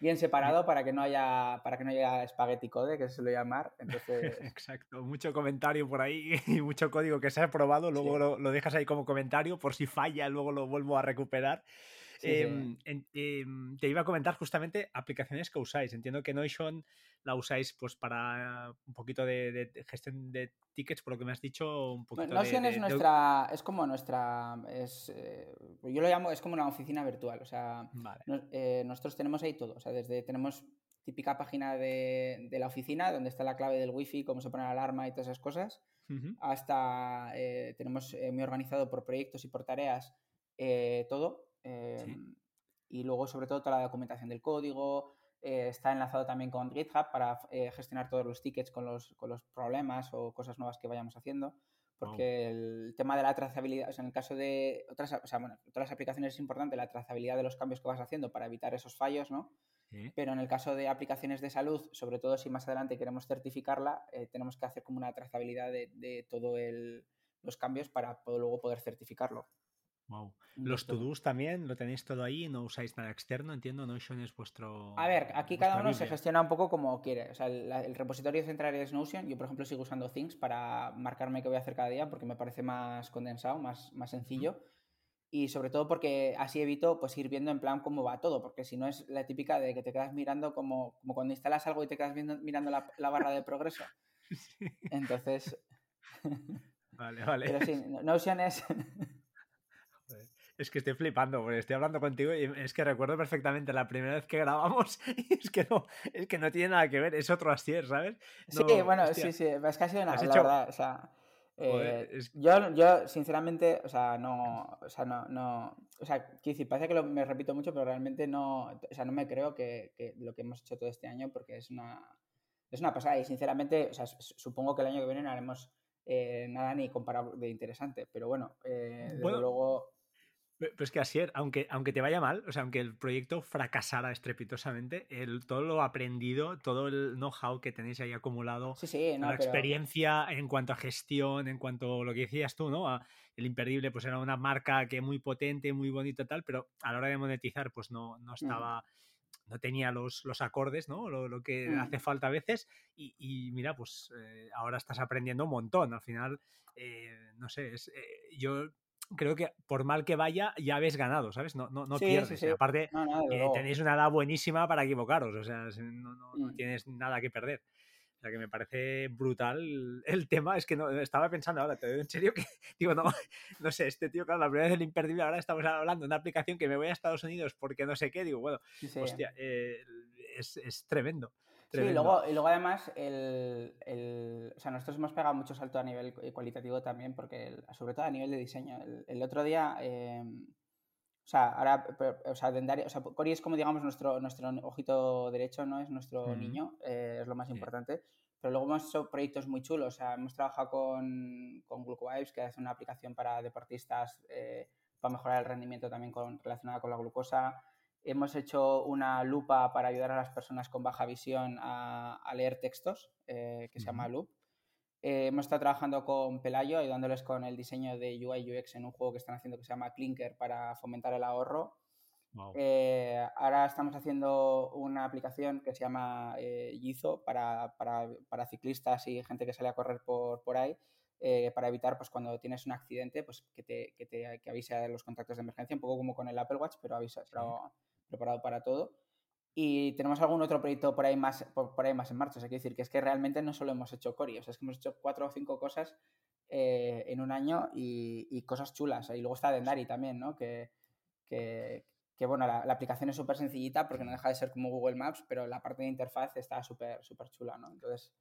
bien separado para que no haya para que no haya spaghetti code, que se suele llamar. Entonces... Exacto, mucho comentario por ahí y mucho código que se ha probado, luego lo, lo, dejas ahí como comentario, por si falla, luego lo vuelvo a recuperar. Em, em, te iba a comentar justamente aplicaciones que usáis. Entiendo que Notion la usáis pues para un poquito de, gestión de tickets, por lo que me has dicho. Un poquito Notion es nuestra, es como nuestra, es, eh, yo lo llamo, es como una oficina virtual. O sea, eh, nosotros tenemos ahí todo. O sea, desde tenemos típica página de, la oficina donde está la clave del wifi, cómo se pone la alarma y todas esas cosas, hasta eh, tenemos muy organizado por proyectos y por tareas todo. Em, y luego, sobre todo, toda la documentación del código. Eh, está enlazado también con GitHub para eh, gestionar todos los tickets con los, con los, problemas o cosas nuevas que vayamos haciendo. Porque el tema de la trazabilidad, o sea, en el caso de otras, o sea, bueno, otras aplicaciones es importante la trazabilidad de los cambios que vas haciendo para evitar esos fallos, ¿no? Pero en el caso de aplicaciones de salud, sobre todo si más adelante queremos certificarla, eh, tenemos que hacer como una trazabilidad de, de todos los cambios para luego poder certificarlo. Wow. Los to-dos también lo tenéis todo ahí, no usáis nada externo, entiendo. Notion es vuestro. A ver, aquí cada uno se gestiona un poco como quiere. O sea, el, repositorio central es Notion. Yo, por ejemplo, sigo usando Things para marcarme qué voy a hacer cada día porque me parece más condensado, más, más sencillo. Y sobre todo porque así evito pues ir viendo en plan cómo va todo, porque si no es la típica de que te quedas mirando como, como cuando instalas algo y te quedas viendo, mirando la, la barra de progreso. Entonces. Vale, vale. Pero sí, Notion es. Es que estoy flipando, porque estoy hablando contigo y es que recuerdo perfectamente la primera vez que grabamos y es que no, es que no tiene nada que ver, es otro Astier, ¿sabes? sí, bueno, sí, sí, es que ha sido una, la verdad, o sea, eh, yo, yo, sinceramente, o sea, no, o sea, no, no, o sea, decir, parece que lo, me repito mucho, pero realmente no, o sea, no me creo que, que, lo que hemos hecho todo este año porque es una, es una pasada y sinceramente, o sea, supongo que el año que viene no haremos eh, nada ni comparable de interesante, pero bueno, eh, desde luego pues que así, aunque, aunque te vaya mal, o sea, aunque el proyecto fracasara estrepitosamente, el, todo lo aprendido, todo el know-how que tenéis ahí acumulado, la experiencia en cuanto a gestión, en cuanto a lo que decías tú, ¿no? el imperdible, pues era una marca que muy potente, muy bonita tal, pero a la hora de monetizar, pues no, no mm. estaba. No tenía los, los acordes, ¿no? Lo, que mm. hace falta a veces. Y, mira, pues eh, ahora estás aprendiendo un montón. Al final, eh, no sé, es, eh, yo creo que por mal que vaya, ya habéis ganado, ¿sabes? No, no, no pierdes. Aparte, eh, tenéis una edad buenísima para equivocaros, o sea, no, no, mm. tienes nada que perder. O sea, que me parece brutal el tema. Es que no, estaba pensando ahora, te digo en serio que, digo, no, no sé, este tío, claro, la primera vez el imperdible, ahora estamos hablando de una aplicación que me voy a Estados Unidos porque no sé qué, digo, bueno, hostia, eh, es, es, tremendo. Sí, y luego, y luego además, el, el, o sea, nosotros hemos pegado mucho salto a nivel cualitativo también, porque sobre todo a nivel de diseño. El, otro día, em, o sea, ahora, o sea, Dendari, o sea, Cori es como digamos nuestro, nuestro ojito derecho, ¿no? Es nuestro niño, eh, es lo más importante. Pero luego hemos hecho proyectos muy chulos, o sea, hemos trabajado con, con GlucoVibes, que es una aplicación para deportistas eh, para mejorar el rendimiento también con, relacionada con la glucosa. Hemos hecho una lupa para ayudar a las personas con baja visión a, leer textos, eh, que se llama Loop. Eh, hemos estado trabajando con Pelayo, ayudándoles con el diseño de UI UX en un juego que están haciendo que se llama Clinker para fomentar el ahorro. Eh, ahora estamos haciendo una aplicación que se llama Gizo para, para, para, ciclistas y gente que sale a correr por, por ahí, para evitar pues, cuando tienes un accidente pues, que, te, que, te, que avise a los contactos de emergencia, un poco como con el Apple Watch, pero, avisa, preparado para todo. Y tenemos algún otro proyecto por ahí más, por, ahí más en marcha. O sea, quiero decir que es que realmente no solo hemos hecho Cori, o sea, es que hemos hecho cuatro o cinco cosas eh, en un año y, cosas chulas. Y luego está Dendari también, ¿no? Que, que, que bueno, la, aplicación es súper sencillita porque no deja de ser como Google Maps, pero la parte de interfaz está súper súper chula, ¿no? Entonces...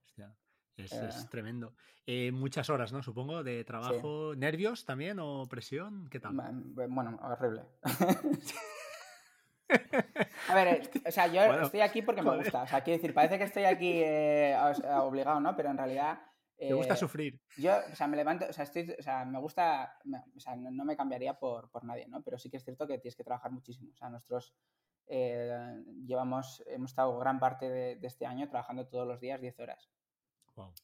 Es, eh. tremendo. Eh, muchas horas, ¿no? Supongo, de trabajo. ¿Nervios también o presión? ¿Qué tal? Bueno, horrible. A ver, eh, o sea, yo estoy aquí porque me gusta. O sea, quiero decir, parece que estoy aquí eh, obligado, ¿no? Pero en realidad. me gusta eh, sufrir. Yo, o sea, me levanto, o sea, estoy, o sea, me gusta, o sea, no, me cambiaría por, por, nadie, ¿no? Pero sí que es cierto que tienes que trabajar muchísimo. O sea, nosotros llevamos, hemos estado gran parte de, este año trabajando todos los días 10 horas.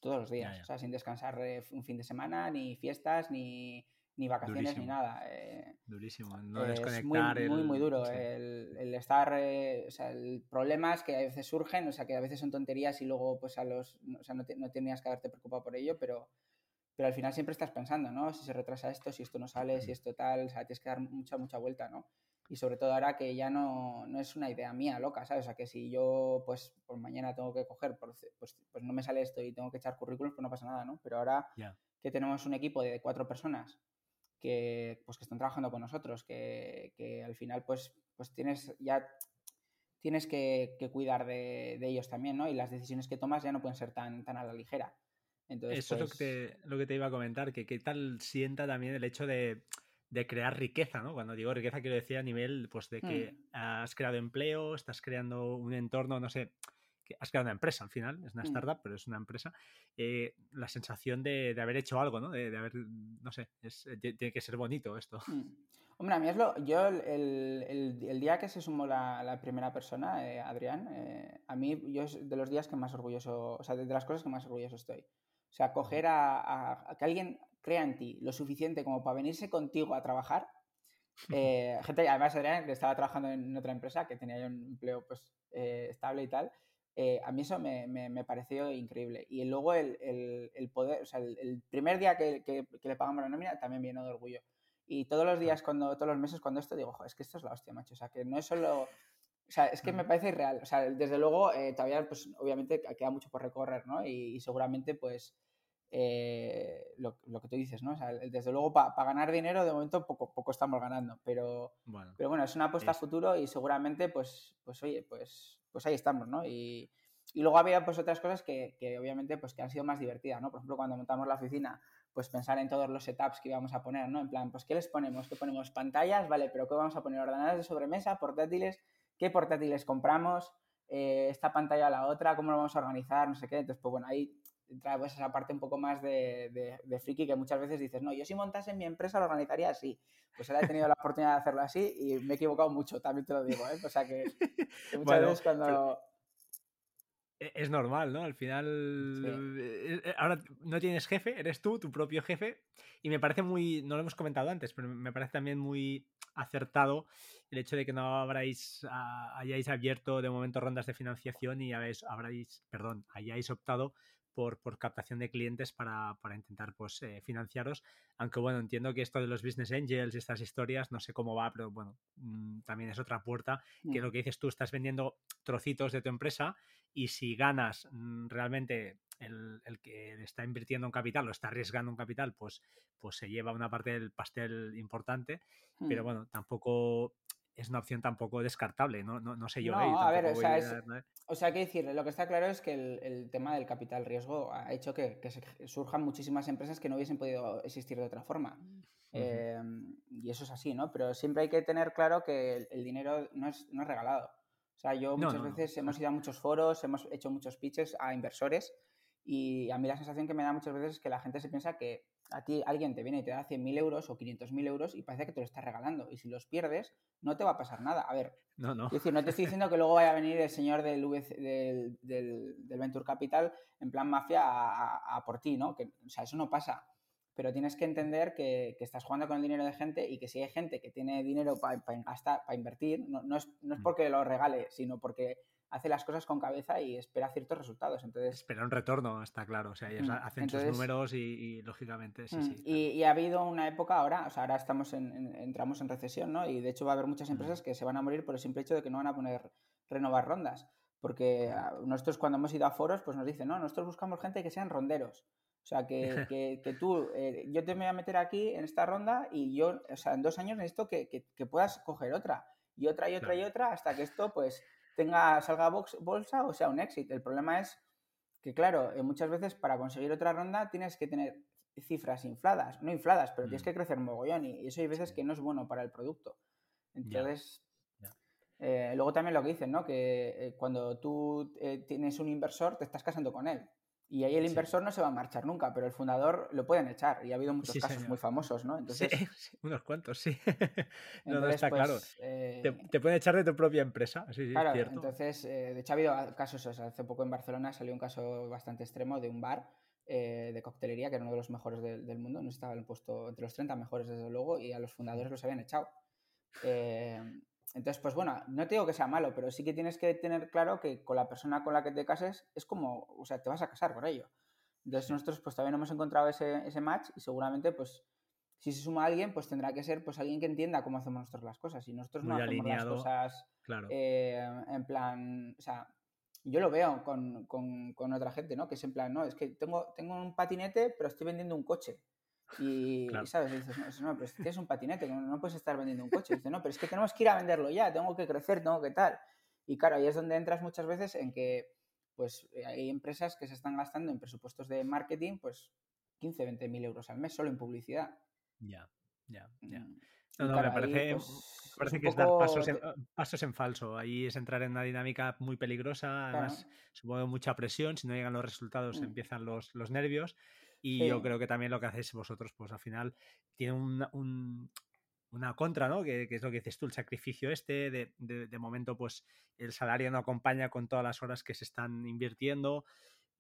Todos los días, o sea, sin descansar un fin de semana, ni fiestas, ni, ni vacaciones ni nada. Eh, Durísimo, no desconectar. Es muy, muy, muy duro. El, estar. Eh, o sea, el problema es que a veces surgen, o sea, que a veces son tonterías y luego, pues a los. O sea, no, no tenías que haberte preocupado por ello, pero, pero al final siempre estás pensando, ¿no? Si se retrasa esto, si esto no sale, si esto tal, o sea, tienes que dar mucha, mucha vuelta, ¿no? Y sobre todo ahora que ya no, no es una idea mía loca, ¿sabes? O sea, que si yo, pues, por mañana tengo que coger, pues, pues no me sale esto y tengo que echar currículums, pues no pasa nada, ¿no? Pero ahora que tenemos un equipo de cuatro personas que, pues, que están trabajando con nosotros, que, que al final pues, pues tienes ya tienes que, que cuidar de, de, ellos también, ¿no? Y las decisiones que tomas ya no pueden ser tan, tan a la ligera. Entonces, Eso es lo que, te, lo que te iba a comentar, que qué tal sienta también el hecho de, de crear riqueza, ¿no? Cuando digo riqueza quiero decir a nivel pues de que mm. has creado empleo, estás creando un entorno, no sé, has creado una empresa al final, es una mm. startup, pero es una empresa, eh, la sensación de, haber hecho algo, ¿no? De, haber, no sé, eh, tiene que ser bonito esto. Mm. Hombre, a mí es lo, yo el, día que se sumó la, primera persona, eh, Adrián, a mí yo es de los días que más orgulloso, o sea, de, las cosas que más orgulloso estoy. O sea, coger a, que alguien crea en ti lo suficiente como para venirse contigo a trabajar. gente, además Adrián, que estaba trabajando en otra empresa, que tenía un empleo pues estable y tal, eh, a mí eso me, me, pareció increíble. Y luego el, el, poder, o sea, el, primer día que, que, le pagamos la nómina también vino de orgullo. Y todos los días, cuando, todos los meses, cuando esto, digo, es que esto es la hostia, macho. O sea, que no es solo. O sea, es que me parece irreal. O sea, desde luego, eh, todavía, pues obviamente queda mucho por recorrer, ¿no? Y, seguramente, pues, eh, lo, lo, que tú dices, ¿no? O sea, desde luego, para ganar dinero, de momento poco, poco estamos ganando. Pero bueno, pero bueno es una apuesta a futuro y seguramente, pues, pues oye, pues pues ahí estamos, ¿no? Y, y luego había pues otras cosas que, que, obviamente pues que han sido más divertidas, ¿no? Por ejemplo, cuando montamos la oficina, pues pensar en todos los setups que íbamos a poner, ¿no? En plan, pues ¿qué les ponemos? ¿Qué ponemos? Pantallas, vale, pero ¿qué vamos a poner? Ordenadores de sobremesa, portátiles, ¿qué portátiles compramos? Eh, esta pantalla a la otra, ¿cómo lo vamos a organizar? No sé qué. Entonces, pues bueno, ahí entra pues esa parte un poco más de, de, friki que muchas veces dices, no, yo si montase mi empresa lo organizaría así. Pues ahora he tenido la oportunidad de hacerlo así y me he equivocado mucho, también te lo digo, ¿eh? O sea que, muchas veces cuando... E, es normal, ¿no? Al final, eh, eh, ahora no tienes jefe, eres tú, tu propio jefe, y me parece muy, no lo hemos comentado antes, pero me parece también muy acertado el hecho de que no habráis, ah, hayáis abierto de momento rondas de financiación y habéis, habráis, perdón, hayáis optado por, por captación de clientes para, para intentar pues, eh, financiaros. Aunque bueno, entiendo que esto de los business angels, estas historias, no sé cómo va, pero bueno, mm, también es otra puerta, que mm. lo que dices tú, estás vendiendo trocitos de tu empresa y si ganas mm, realmente el, el, que está invirtiendo un capital o está arriesgando un capital, pues, pues se lleva una parte del pastel importante, pero bueno, tampoco es una opción tampoco descartable, no, no, no sé yo. No, a ver, o sea, es, o sea, que decir, lo que está claro es que el, tema del capital riesgo ha hecho que, surjan muchísimas empresas que no hubiesen podido existir de otra forma. Em, y eso es así, ¿no? Pero siempre hay que tener claro que el, dinero no es, no es regalado. O sea, yo muchas veces hemos ido a muchos foros, hemos hecho muchos pitches a inversores y a mí la sensación que me da muchas veces es que la gente se piensa que a ti alguien te viene y te da 100.000 euros o 500.000 euros y parece que te lo está regalando. Y si los pierdes, no te va a pasar nada. A ver, no, no. Es decir, no te estoy diciendo que luego vaya a venir el señor del, del, del, Venture Capital en plan mafia a, por ti, ¿no? Que, o sea, eso no pasa. Pero tienes que entender que, estás jugando con el dinero de gente y que si hay gente que tiene dinero para gastar, para invertir, no, no, es, no es mm. porque lo regale, sino porque hace las cosas con cabeza y espera ciertos resultados. Entonces, espera un retorno, está claro. O sea, ellos mm, hacen sus números y, lógicamente sí, mm, sí. Y, ha habido una época ahora, o sea, ahora estamos en, entramos en recesión, ¿no? Y de hecho va a haber muchas empresas que se van a morir por el simple hecho de que no van a poner renovar rondas. Porque nosotros cuando hemos ido a foros, pues nos dicen, no, nosotros buscamos gente que sean ronderos. O sea, que, que, tú, eh, yo te voy a meter aquí en esta ronda y yo, o sea, en dos años necesito que, que puedas coger otra y otra y otra y otra hasta que esto, pues, tenga, salga bolsa o sea un éxito. El problema es que, claro, eh, muchas veces para conseguir otra ronda tienes que tener cifras infladas, no infladas, pero tienes mm. que crecer mogollón y eso hay veces que no es bueno para el producto. Entonces, eh, luego también lo que dicen, ¿no? Que eh, cuando tú tienes un inversor, te estás casando con él. Y ahí el inversor no se va a marchar nunca, pero el fundador lo pueden echar. Y ha habido muchos casos muy famosos, ¿no? Entonces, sí, unos cuantos, sí. no, está claro. Pues, te, te, pueden echar de tu propia empresa, sí, sí, claro, cierto. Entonces, eh, de hecho ha habido casos, hace poco en Barcelona salió un caso bastante extremo de un bar eh, de coctelería, que era uno de los mejores del mundo, no estaba en el puesto entre los 30 mejores desde luego, y a los fundadores los habían echado. Entonces, pues bueno, no te digo que sea malo, pero sí que tienes que tener claro que con la persona con la que te cases es como, o sea, te vas a casar con ello. Entonces nosotros pues todavía no hemos encontrado ese, ese match y seguramente pues si se suma alguien pues tendrá que ser pues alguien que entienda cómo hacemos nosotros las cosas y nosotros no hacemos las cosas claro. Eh, en plan, o sea, yo lo veo con, con, con, otra gente, ¿no? Que es en plan, no, es que tengo, tengo un patinete pero estoy vendiendo un coche. Y, ¿sabes? dices, no, pero si tienes un patinete, no, puedes estar vendiendo un coche. dice, no, pero es que tenemos que ir a venderlo ya, tengo que crecer, tengo que tal. Y claro, ahí es donde entras muchas veces en que pues eh, hay empresas que se están gastando en presupuestos de marketing, pues 15, 20 mil euros al mes solo en publicidad. Ya, ya, ya. Mm, no, no, me parece, pues, parece que es dar pasos en, pasos en, falso. Ahí es entrar en una dinámica muy peligrosa. Además, supongo mucha presión. Si no llegan los resultados, mm. empiezan los, los nervios. Y yo creo que también lo que hacéis vosotros, pues al final tiene un, una contra, ¿no? Que, es lo que dices tú, el sacrificio este, de, de, momento, pues el salario no acompaña con todas las horas que se están invirtiendo,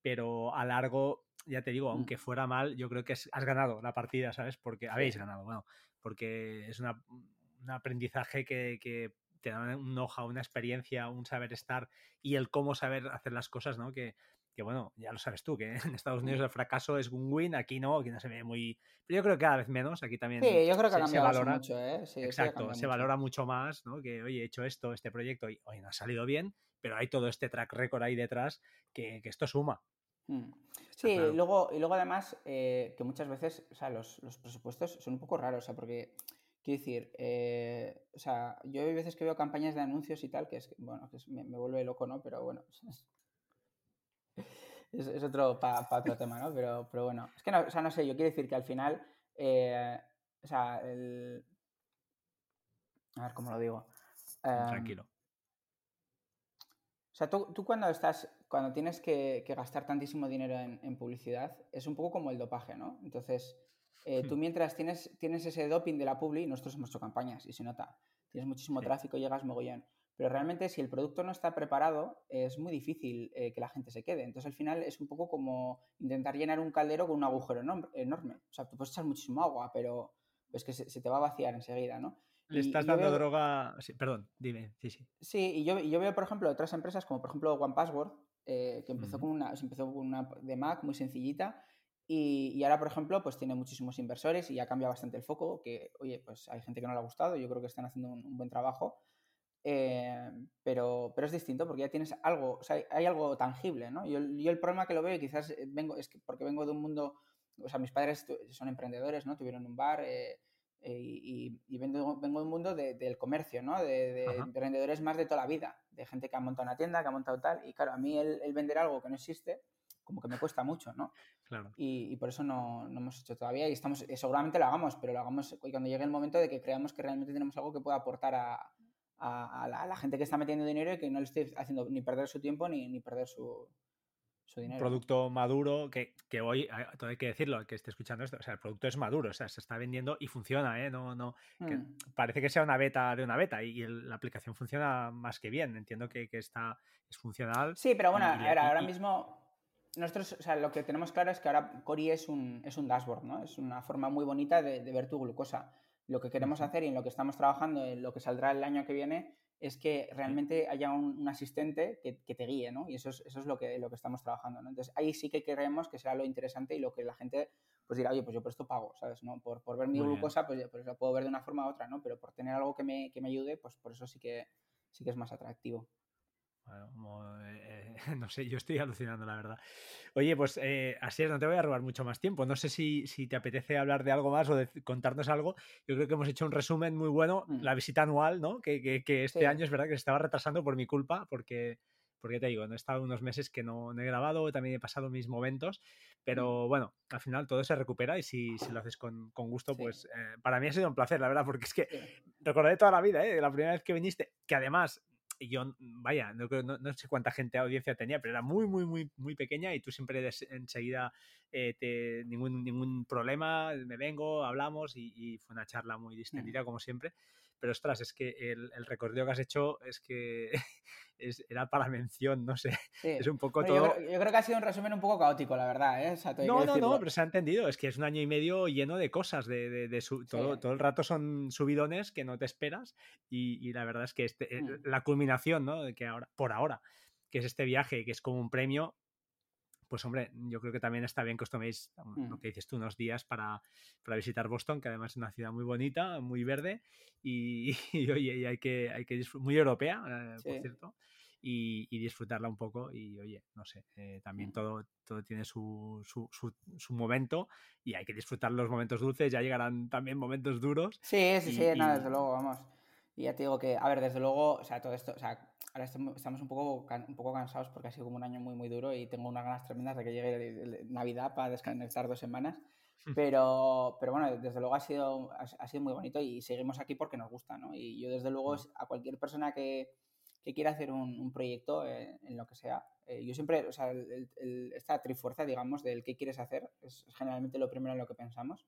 pero a largo, ya te digo, mm. aunque fuera mal, yo creo que has ganado la partida, ¿sabes? Porque habéis ganado, bueno, porque es una, un aprendizaje que, que te da un know una experiencia, un saber estar y el cómo saber hacer las cosas, ¿no? Que, que bueno, ya lo sabes tú, que en Estados Unidos el fracaso es un win, aquí no, aquí no se ve muy... Pero yo creo que cada vez menos, aquí también sí, yo creo que se, valora mucho, ¿eh? exacto, se valora mucho más, ¿no? Que, oye, he hecho esto, este proyecto, y hoy no ha salido bien, pero hay todo este track record ahí detrás que, que esto suma. Mm. Sí, y luego, y luego además eh, que muchas veces, o sea, los, los, presupuestos son un poco raros, o sea, porque, quiero decir, eh, o sea, yo hay veces que veo campañas de anuncios y tal, que es, bueno, que me, me, vuelve loco, ¿no? Pero bueno, es, otro para otro tema, ¿no? Pero, pero bueno, es que no, o sea, no sé, yo quiero decir que al final, eh, o sea, el... A ver cómo lo digo. Em, Tranquilo. O sea, tú, tú, cuando estás, cuando tienes que, que gastar tantísimo dinero en, en, publicidad, es un poco como el dopaje, ¿no? Entonces, eh, tú hmm. mientras tienes, tienes ese doping de la publi, nosotros hemos hecho campañas y se nota, tienes muchísimo tráfico, llegas mogollón. Pero realmente si el producto no está preparado, es muy difícil eh, que la gente se quede. Entonces al final es un poco como intentar llenar un caldero con un agujero enorme. O sea, tú puedes echar muchísimo agua, pero es que se, te va a vaciar enseguida, ¿no? Le estás dando droga... perdón, dime, sí, sí. Sí, y yo, yo, veo, por ejemplo, otras empresas como por ejemplo One Password, eh, que empezó, con una, empezó con una de Mac muy sencillita y, y, ahora, por ejemplo, pues tiene muchísimos inversores y ha cambiado bastante el foco, que, oye, pues hay gente que no le ha gustado, yo creo que están haciendo un buen trabajo, eh, pero, pero es distinto porque ya tienes algo, o sea, hay algo tangible, ¿no? Yo, yo, el problema que lo veo, quizás eh, vengo, es que porque vengo de un mundo, o sea, mis padres son emprendedores, ¿no? Tuvieron un bar, eh, eh, y, vengo, vengo de un mundo del comercio, ¿no? De, de emprendedores más de toda la vida, de gente que ha montado una tienda, que ha montado tal, y claro, a mí el, vender algo que no existe, como que me cuesta mucho, ¿no? Claro. Y, por eso no, no, hemos hecho todavía y estamos, eh, seguramente lo hagamos, pero lo hagamos cuando llegue el momento de que creamos que realmente tenemos algo que pueda aportar a, a, la, gente que está metiendo dinero y que no le esté haciendo ni perder su tiempo ni, ni perder su, un producto maduro que, que, hoy, todo hay que decirlo, que esté escuchando esto, o sea, el producto es maduro, o sea, se está vendiendo y funciona, ¿eh? No, no, mm. parece que sea una beta de una beta y, la aplicación funciona más que bien, entiendo que, que está, es funcional. Sí, pero bueno, ahora, mismo nosotros, o sea, lo que tenemos claro es que ahora Cori es un, es un dashboard, ¿no? Es una forma muy bonita de, de ver tu glucosa. Lo que queremos hacer y en lo que estamos trabajando, en lo que saldrá el año que viene, es que realmente haya un, asistente que, te guíe, ¿no? Y eso es, eso es lo, que, lo que estamos trabajando, ¿no? Entonces, ahí sí que creemos que será lo interesante y lo que la gente pues dirá, oye, pues yo por esto pago, ¿sabes? ¿no? Por, por ver mi glucosa, pues, pues lo puedo ver de una forma u otra, ¿no? Pero por tener algo que me, que me ayude, pues por eso sí que, sí que es más atractivo. Bueno, eh, no sé, yo estoy alucinando, la verdad. Oye, pues eh, así es, no te voy a robar mucho más tiempo. No sé si, si, te apetece hablar de algo más o de contarnos algo. Yo creo que hemos hecho un resumen muy bueno. Mm. La visita anual, ¿no? Que, que, este año es verdad que se estaba retrasando por mi culpa, porque, porque te digo, no he estado unos meses que no, he grabado, también he pasado mis momentos, pero mm. bueno, al final todo se recupera y si, si lo haces con, con gusto, pues eh, para mí ha sido un placer, la verdad, porque es que recordaré toda la vida, ¿eh? La primera vez que viniste, que además yo, vaya, no, no, sé cuánta gente de audiencia tenía, pero era muy, muy, muy, muy pequeña y tú siempre enseguida eh, te, ningún, ningún problema, me vengo, hablamos y, fue una charla muy distendida como siempre. Pero ostras, es que el, el recorrido que has hecho es que era para mención, no sé. Es un poco todo. Yo creo, que ha sido un resumen un poco caótico, la verdad. ¿eh? no, no, no, pero se ha entendido. Es que es un año y medio lleno de cosas. De, de, todo, todo el rato son subidones que no te esperas. Y, la verdad es que este, eh, mm. la culminación, ¿no? De que ahora, por ahora, que es este viaje, que es como un premio, pues hombre, yo creo que también está bien que os toméis mm, lo mm. que dices tú, unos días para, para, visitar Boston, que además es una ciudad muy bonita, muy verde y, oye, hay que, hay que muy europea, eh, por cierto, y, disfrutarla un poco y oye, no sé, eh, también mm. todo, todo tiene su, su, su, momento y hay que disfrutar los momentos dulces, ya llegarán también momentos duros. Sí, sí, sí, nada, desde luego, vamos. Y ya te digo que, a ver, desde luego, o sea, todo esto, o sea, ahora estamos un poco, un poco cansados porque ha sido como un año muy, muy duro y tengo unas ganas tremendas de que llegue Navidad para desconectar dos semanas. Pero, pero bueno, desde luego ha sido, ha, sido muy bonito y seguimos aquí porque nos gusta, ¿no? Y yo desde luego mm. a cualquier persona que, que quiera hacer un, proyecto en, lo que sea, eh, yo siempre, o sea, esta trifuerza, digamos, del qué quieres hacer es generalmente lo primero en lo que pensamos,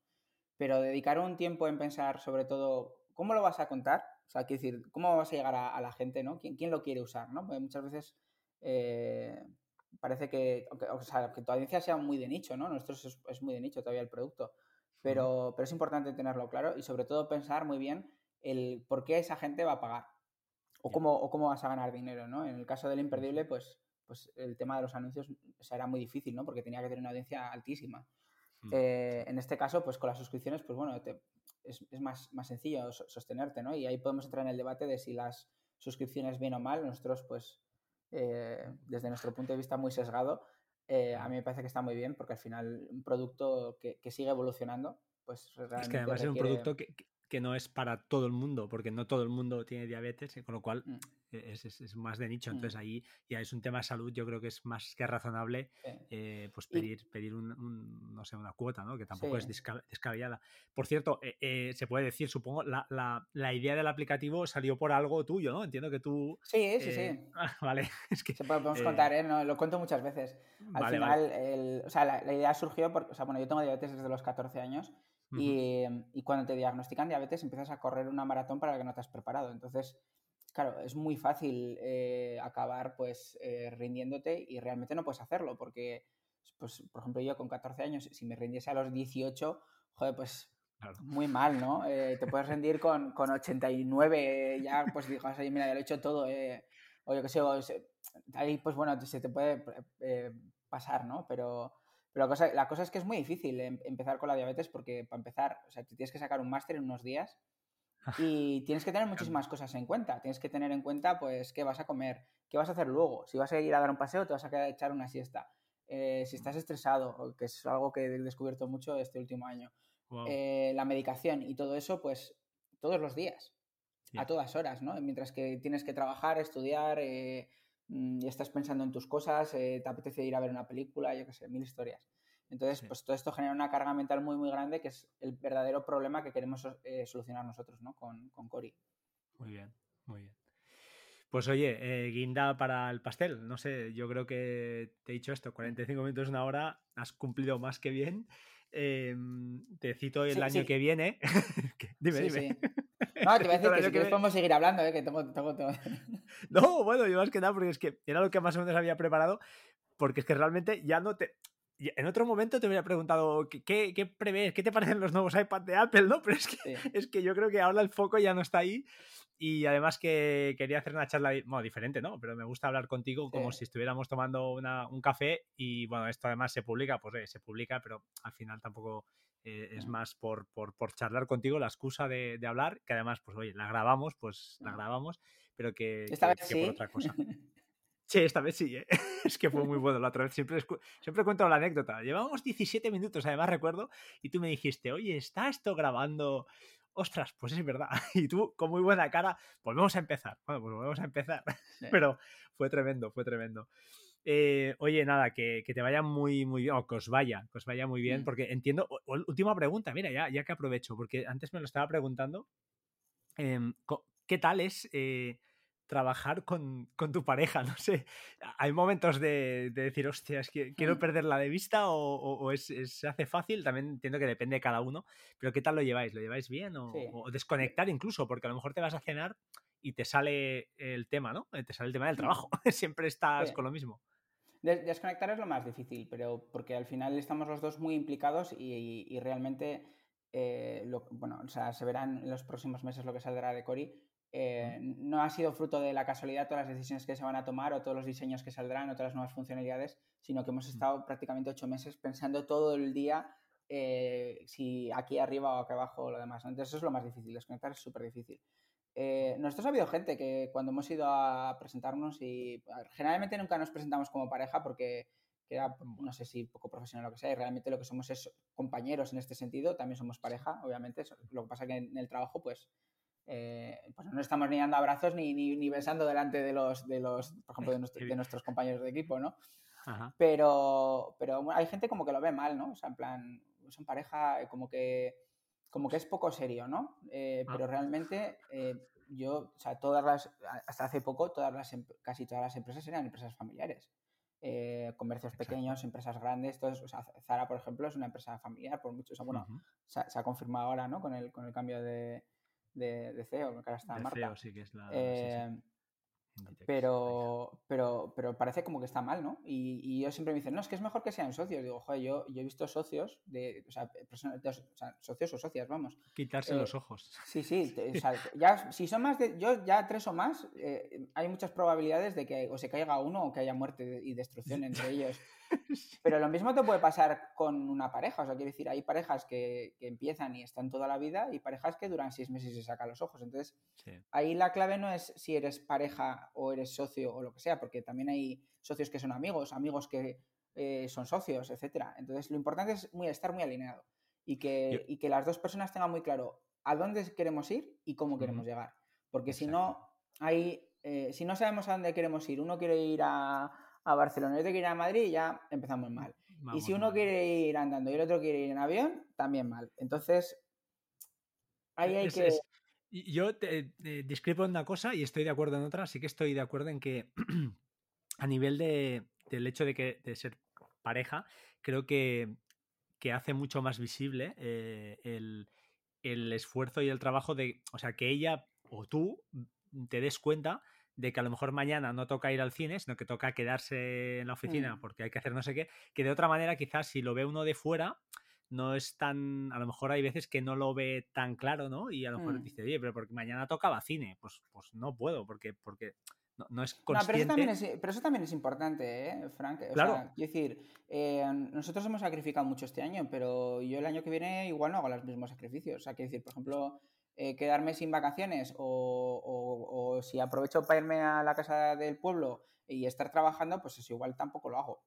pero dedicar un tiempo en pensar sobre todo cómo lo vas a contar, o sea, quiero decir, ¿cómo vas a llegar a, la gente, ¿no? ¿Quién, ¿Quién, lo quiere usar, ¿no? Porque muchas veces eh, parece que, o sea, que tu audiencia sea muy de nicho, ¿no? Nosotros es, muy de nicho todavía el producto, pero, pero es importante tenerlo claro y sobre todo pensar muy bien el por qué esa gente va a pagar o cómo, o cómo vas a ganar dinero, ¿no? En el caso del imperdible, pues, pues el tema de los anuncios era muy difícil, ¿no? Porque tenía que tener una audiencia altísima. Eh, en este caso, pues con las suscripciones, pues bueno, te, es, más, más, sencillo sostenerte, ¿no? Y ahí podemos entrar en el debate de si las suscripciones bien o mal. Nosotros, pues, eh, desde nuestro punto de vista muy sesgado, eh, a mí me parece que está muy bien porque al final un producto que, que sigue evolucionando, pues realmente Es que además es un producto que, que no es para todo el mundo, porque no todo el mundo tiene diabetes, con lo cual mm. E, es, más de nicho. Entonces mm. ahí ya es un tema de salud, yo creo que es más que razonable eh, pues pedir, pedir un, no sé, una cuota, ¿no? que tampoco es descabellada. Por cierto, eh, eh, se puede decir, supongo, la, la, idea del aplicativo salió por algo tuyo, ¿no? Entiendo que tú... Sí, sí, sí. vale, es que... Se podemos contar, ¿eh? No, lo cuento muchas veces. Al final, El, o sea, la, la, idea surgió porque, o sea, bueno, yo tengo diabetes desde los 14 años y, cuando te diagnostican diabetes empiezas a correr una maratón para la que no te has preparado. Entonces, claro, es muy fácil eh, acabar pues eh, rindiéndote y realmente no puedes hacerlo porque, pues, por ejemplo, yo con 14 años, si me rindiese a los 18, joder, pues muy mal, ¿no? Eh, te puedes rendir con, con 89, ya pues digas, mira, ya lo he hecho todo, o yo qué sé, ahí pues bueno, se te puede pasar, ¿no? Pero pero la cosa, la cosa es que es muy difícil em, empezar con la diabetes porque, para empezar, o sea, tienes que sacar un máster en unos días y tienes que tener muchísimas cosas en cuenta. Tienes que tener en cuenta, pues, qué vas a comer, qué vas a hacer luego. Si vas a ir a dar un paseo, te vas a quedar a echar una siesta. Eh, si estás estresado, que es algo que he descubierto mucho este último año. eh, la medicación y todo eso, pues todos los días, a todas horas, ¿no? Mientras que tienes que trabajar, estudiar, eh, mm, y estás pensando en tus cosas, eh, te apetece ir a ver una película, yo qué sé, mil historias. Entonces, pues todo esto genera una carga mental muy, muy grande, que es el verdadero problema que queremos solucionar nosotros, ¿no? Con, con Cori. Muy bien, muy bien. Pues oye, guinda para el pastel. No sé, yo creo que te he dicho esto, 45 minutos, una hora, has cumplido más que bien. Em, te cito el año que viene. dime, dime. No, te voy a decir que si quieres podemos seguir hablando, ¿eh? que tengo, No, bueno, yo más que nada porque es que era lo que más o menos había preparado, porque es que realmente ya no te... En otro momento te hubiera preguntado ¿qué, qué prevés, qué te parecen los nuevos iPad de Apple, ¿no? Pero es que, es que yo creo que ahora el foco ya no está ahí y además que quería hacer una charla, bueno, diferente, ¿no? Pero me gusta hablar contigo como si estuviéramos tomando un café y bueno, esto además se publica, pues eh, se publica, pero al final tampoco eh, es más por, por, por, charlar contigo, la excusa de, de, hablar, que además, pues oye, la grabamos, pues la grabamos, pero que, esta que, vez por otra cosa. Sí, esta vez sí, ¿eh? es que fue muy bueno la otra vez. Siempre, siempre cuento la anécdota. Llevamos 17 minutos, además recuerdo, y tú me dijiste, oye, ¿está esto grabando? ostras, pues es verdad. Y tú, con muy buena cara, volvemos a empezar. Bueno, pues volvemos a empezar. Pero fue tremendo, fue tremendo. Eh, oye, nada, que, te vaya muy, muy bien, o que os vaya, que os vaya muy bien, mm. porque entiendo. última pregunta, mira, ya, ya que aprovecho, porque antes me lo estaba preguntando. Em, ¿Qué tal es eh, trabajar con, tu pareja, no sé. Hay momentos de, decir, hostia, es que quiero perderla de vista o, es, se hace fácil, también entiendo que depende de cada uno, pero ¿qué tal lo lleváis? ¿Lo lleváis bien o, desconectar incluso? Porque a lo mejor te vas a cenar y te sale el tema, ¿no? Te sale el tema del trabajo, siempre estás con lo mismo. Desconectar es lo más difícil, pero porque al final estamos los dos muy implicados y, realmente, eh, bueno, o sea, se verán en los próximos meses lo que saldrá de Cori, eh, no ha sido fruto de la casualidad todas las decisiones que se van a tomar o todos los diseños que saldrán o todas las nuevas funcionalidades, sino que hemos estado prácticamente ocho meses pensando todo el día eh, si aquí arriba o aquí abajo o lo demás. Entonces eso es lo más difícil, desconectar es súper difícil. Eh, nosotros ha habido gente que cuando hemos ido a presentarnos y generalmente nunca nos presentamos como pareja porque queda, no sé si poco profesional o lo que sea, y realmente lo que somos es compañeros en este sentido, también somos pareja, obviamente, lo que pasa que en el trabajo pues eh, pues no estamos ni dando abrazos ni, ni, besando delante de los, de los por ejemplo, de, nuestros compañeros de equipo, ¿no? Pero, pero hay gente como que lo ve mal, ¿no? O sea, en plan, son pareja eh, como que, como que es poco serio, ¿no? Eh, pero realmente yo, o sea, todas las, hasta hace poco, todas las, em, casi todas las empresas eran empresas familiares. comercios pequeños, empresas grandes, o sea, Zara, por ejemplo, es una empresa familiar, por mucho, o sea, bueno, se, ha confirmado ahora, ¿no? Con el, con el cambio de, de, de CEO, que ahora está de Marta. CEO, sí que es la... Eh, pero, pero, pero parece como que está mal, ¿no? Y, y yo siempre me dicen, no, es que es mejor que sean socios. Digo, joder, yo, yo he visto socios, de, o, sea, socios o socias, vamos. Quitarse los eh, ojos. Sí, sí. o sea, ya, si son más de, yo ya tres o más, eh, hay muchas probabilidades de que o se caiga uno o que haya muerte y destrucción entre ellos. Pero lo mismo te puede pasar con una pareja. O sea, quiero decir, hay parejas que, que empiezan y están toda la vida y parejas que duran seis meses y se sacan los ojos. Entonces, ahí la clave no es si eres pareja o eres socio o lo que sea, porque también hay socios que son amigos, amigos que eh, son socios, etcétera. Entonces, lo importante es muy, estar muy alineado y que, y que las dos personas tengan muy claro a dónde queremos ir y cómo queremos llegar. Porque si no, hay, eh, si no sabemos a dónde queremos ir, uno quiere ir a, a Barcelona y otro quiere ir a Madrid, ya empezamos mal. y si uno quiere ir andando y el otro quiere ir en avión, también mal. Entonces, ahí hay que... Yo te, discrepo en una cosa y estoy de acuerdo en otra. Sí que estoy de acuerdo en que a nivel de, del hecho de, que, de ser pareja, creo que, que hace mucho más visible eh, el, el, esfuerzo y el trabajo de, o sea, que ella o tú te des cuenta de que a lo mejor mañana no toca ir al cine, sino que toca quedarse en la oficina mm. porque hay que hacer no sé qué, que de otra manera quizás si lo ve uno de fuera, no es tan, a lo mejor hay veces que no lo ve tan claro, ¿no? Y a lo mejor mm. dice, oye, pero porque mañana tocaba cine, pues, pues no puedo, porque, porque no, es consciente. pero, eso también es, importante, ¿eh, Frank? claro. quiero decir, eh, nosotros hemos sacrificado mucho este año, pero yo el año que viene igual no hago los mismos sacrificios. O sea, quiero decir, por ejemplo, eh, quedarme sin vacaciones o, si aprovecho para irme a la casa del pueblo y estar trabajando, pues eso igual tampoco lo hago.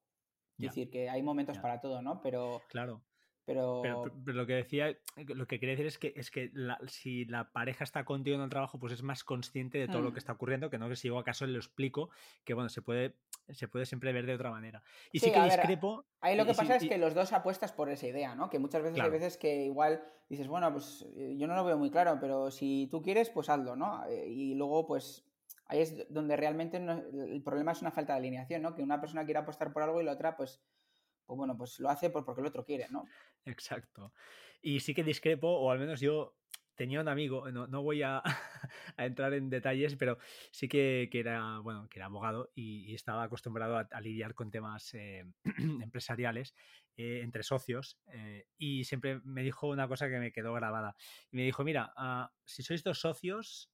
Es decir, que hay momentos para todo, ¿no? Pero, claro. Pero... Pero, pero lo que decía, lo que quería decir es que, es que la- si la pareja está contigo en el trabajo, pues es más consciente de todo lo Mm. que está ocurriendo, que no que si yo acaso le explico, que bueno, se puede, se puede siempre ver de otra manera. Y sí, Sí, que ver, discrepo. Ahí lo y- que sí, pasa es y- que los dos apuestas por esa idea, ¿no? Que muchas veces Claro. hay veces que igual dices, bueno, pues eh, yo no lo veo muy claro, pero si tú quieres, pues hazlo, ¿no? Eh, Y luego, pues ahí es donde realmente no- el problema es una falta de alineación, ¿no? Que una persona quiere apostar por algo y la otra, pues, pues bueno, pues lo hace por- porque el otro quiere, ¿no? Exacto. Y sí que discrepo, o al menos yo tenía un amigo, no, no voy a, entrar en detalles, pero sí que, que era, bueno, que era abogado y, estaba acostumbrado a, lidiar con temas eh, empresariales eh, entre socios eh, y siempre me dijo una cosa que me quedó grabada. Y me dijo, mira, ah, si sois dos socios,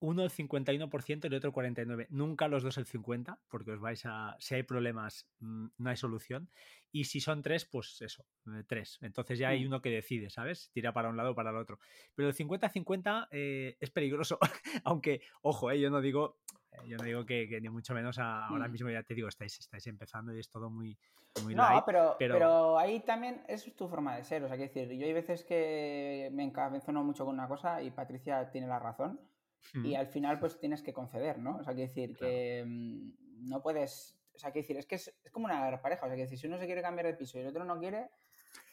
uno el 51% y el otro 49%. Nunca los dos el 50%, porque os vais a. Si hay problemas, mm, no hay solución. Y si son tres, pues eso, eh, tres. Entonces ya hay Mm. uno que decide, ¿sabes? Tira para un lado o para el otro. Pero el 50-50 eh, es peligroso. Aunque, ojo, eh, yo no digo. eh, Yo no digo que, que ni mucho menos a- ahora Mm. mismo ya te digo, estáis, estáis empezando y es todo muy, muy No, light. pero, pero- pero... ahí también es tu forma de ser. O sea, quiero decir, yo hay veces que me encabezono mucho con una cosa y Patricia tiene la razón. Y al final, pues tienes que conceder, ¿no? O sea, quiero decir Claro. que mm, no puedes. O sea, quiero decir, es que es, es como una pareja. O sea, quiero decir, si uno se quiere cambiar de piso y el otro no quiere,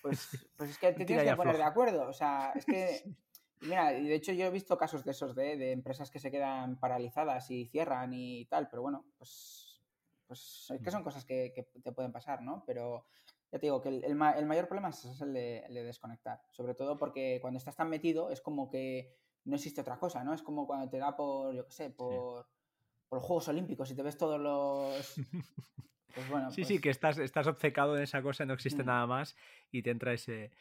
pues, pues es que te tienes que poner de acuerdo. O sea, es que. Mira, y de hecho yo he visto casos de esos, de, de empresas que se quedan paralizadas y cierran y tal, pero bueno, pues, pues es que son cosas que, que te pueden pasar, ¿no? Pero ya te digo que el, el ma- el mayor problema es, es el, de, el de desconectar, sobre todo porque cuando estás tan metido es como que no existe otra cosa, ¿no? Es como cuando te da por, yo qué sé, por, por los Juegos Olímpicos y te ves todos los... Pues bueno, Sí, pues, sí, que estás, estás obcecado en esa cosa, no existe Mm. nada más y te entra ese... Eh,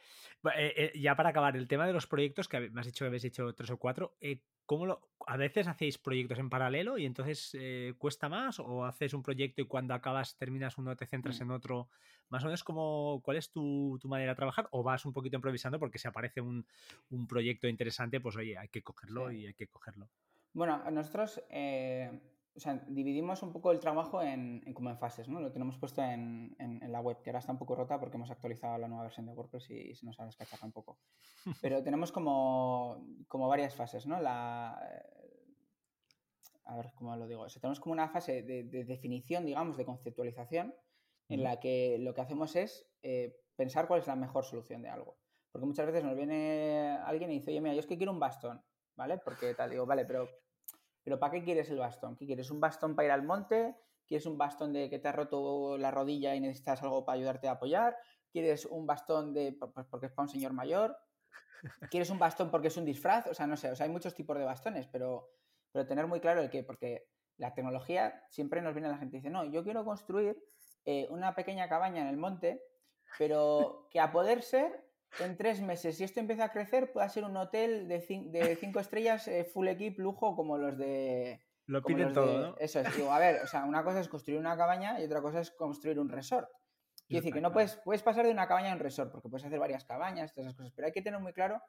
eh, ya para acabar, el tema de los proyectos, que me has dicho que habéis hecho tres o cuatro, eh, ¿cómo lo, ¿a veces hacéis proyectos en paralelo y entonces eh, cuesta más? ¿O haces un proyecto y cuando acabas, terminas uno, te centras Mm. en otro? Más o menos, como, ¿cuál es tu, tu manera de trabajar? ¿O vas un poquito improvisando porque si aparece un, un proyecto interesante, pues oye, hay que cogerlo Sí. y hay que cogerlo? Bueno, nosotros eh, o sea, dividimos un poco el trabajo en, en como en fases, ¿no? Lo tenemos puesto en, en- en la web, que ahora está un poco rota porque hemos actualizado la nueva versión de WordPress y se nos ha descacharrado un poco. Pero tenemos como, como varias fases, ¿no? La, a ver cómo lo digo. O sea, tenemos como una fase de, de definición, digamos, de conceptualización, en Ujú. la que lo que hacemos es eh, pensar cuál es la mejor solución de algo. Porque muchas veces nos viene alguien y dice, oye, mira, yo es que quiero un bastón, ¿vale? Porque tal, digo, vale, pero, pero ¿para qué quieres el bastón? ¿Qué quieres? ¿Un bastón para ir al monte? ¿Quieres un bastón de que te ha roto la rodilla y necesitas algo para ayudarte a apoyar? ¿Quieres un bastón de pues porque es para un señor mayor? ¿Quieres un bastón porque es un disfraz? O sea, no sé, o sea, hay muchos tipos de bastones, pero, pero tener muy claro el qué, porque la tecnología siempre nos viene la gente y dice, no, yo quiero construir eh, una pequeña cabaña en el monte, pero que a poder ser en tres meses, si esto empieza a crecer, pueda ser un hotel de, cin- de cinco estrellas, eh, full equip, lujo, como los de... Lo piden todo, de- ¿no? Eso es, digo, a ver, o sea, una cosa es construir una cabaña y otra cosa es construir un resort. Quiero decir que no puedes, puedes pasar de una cabaña a un resort, porque puedes hacer varias cabañas, todas esas cosas, pero hay que tener muy claro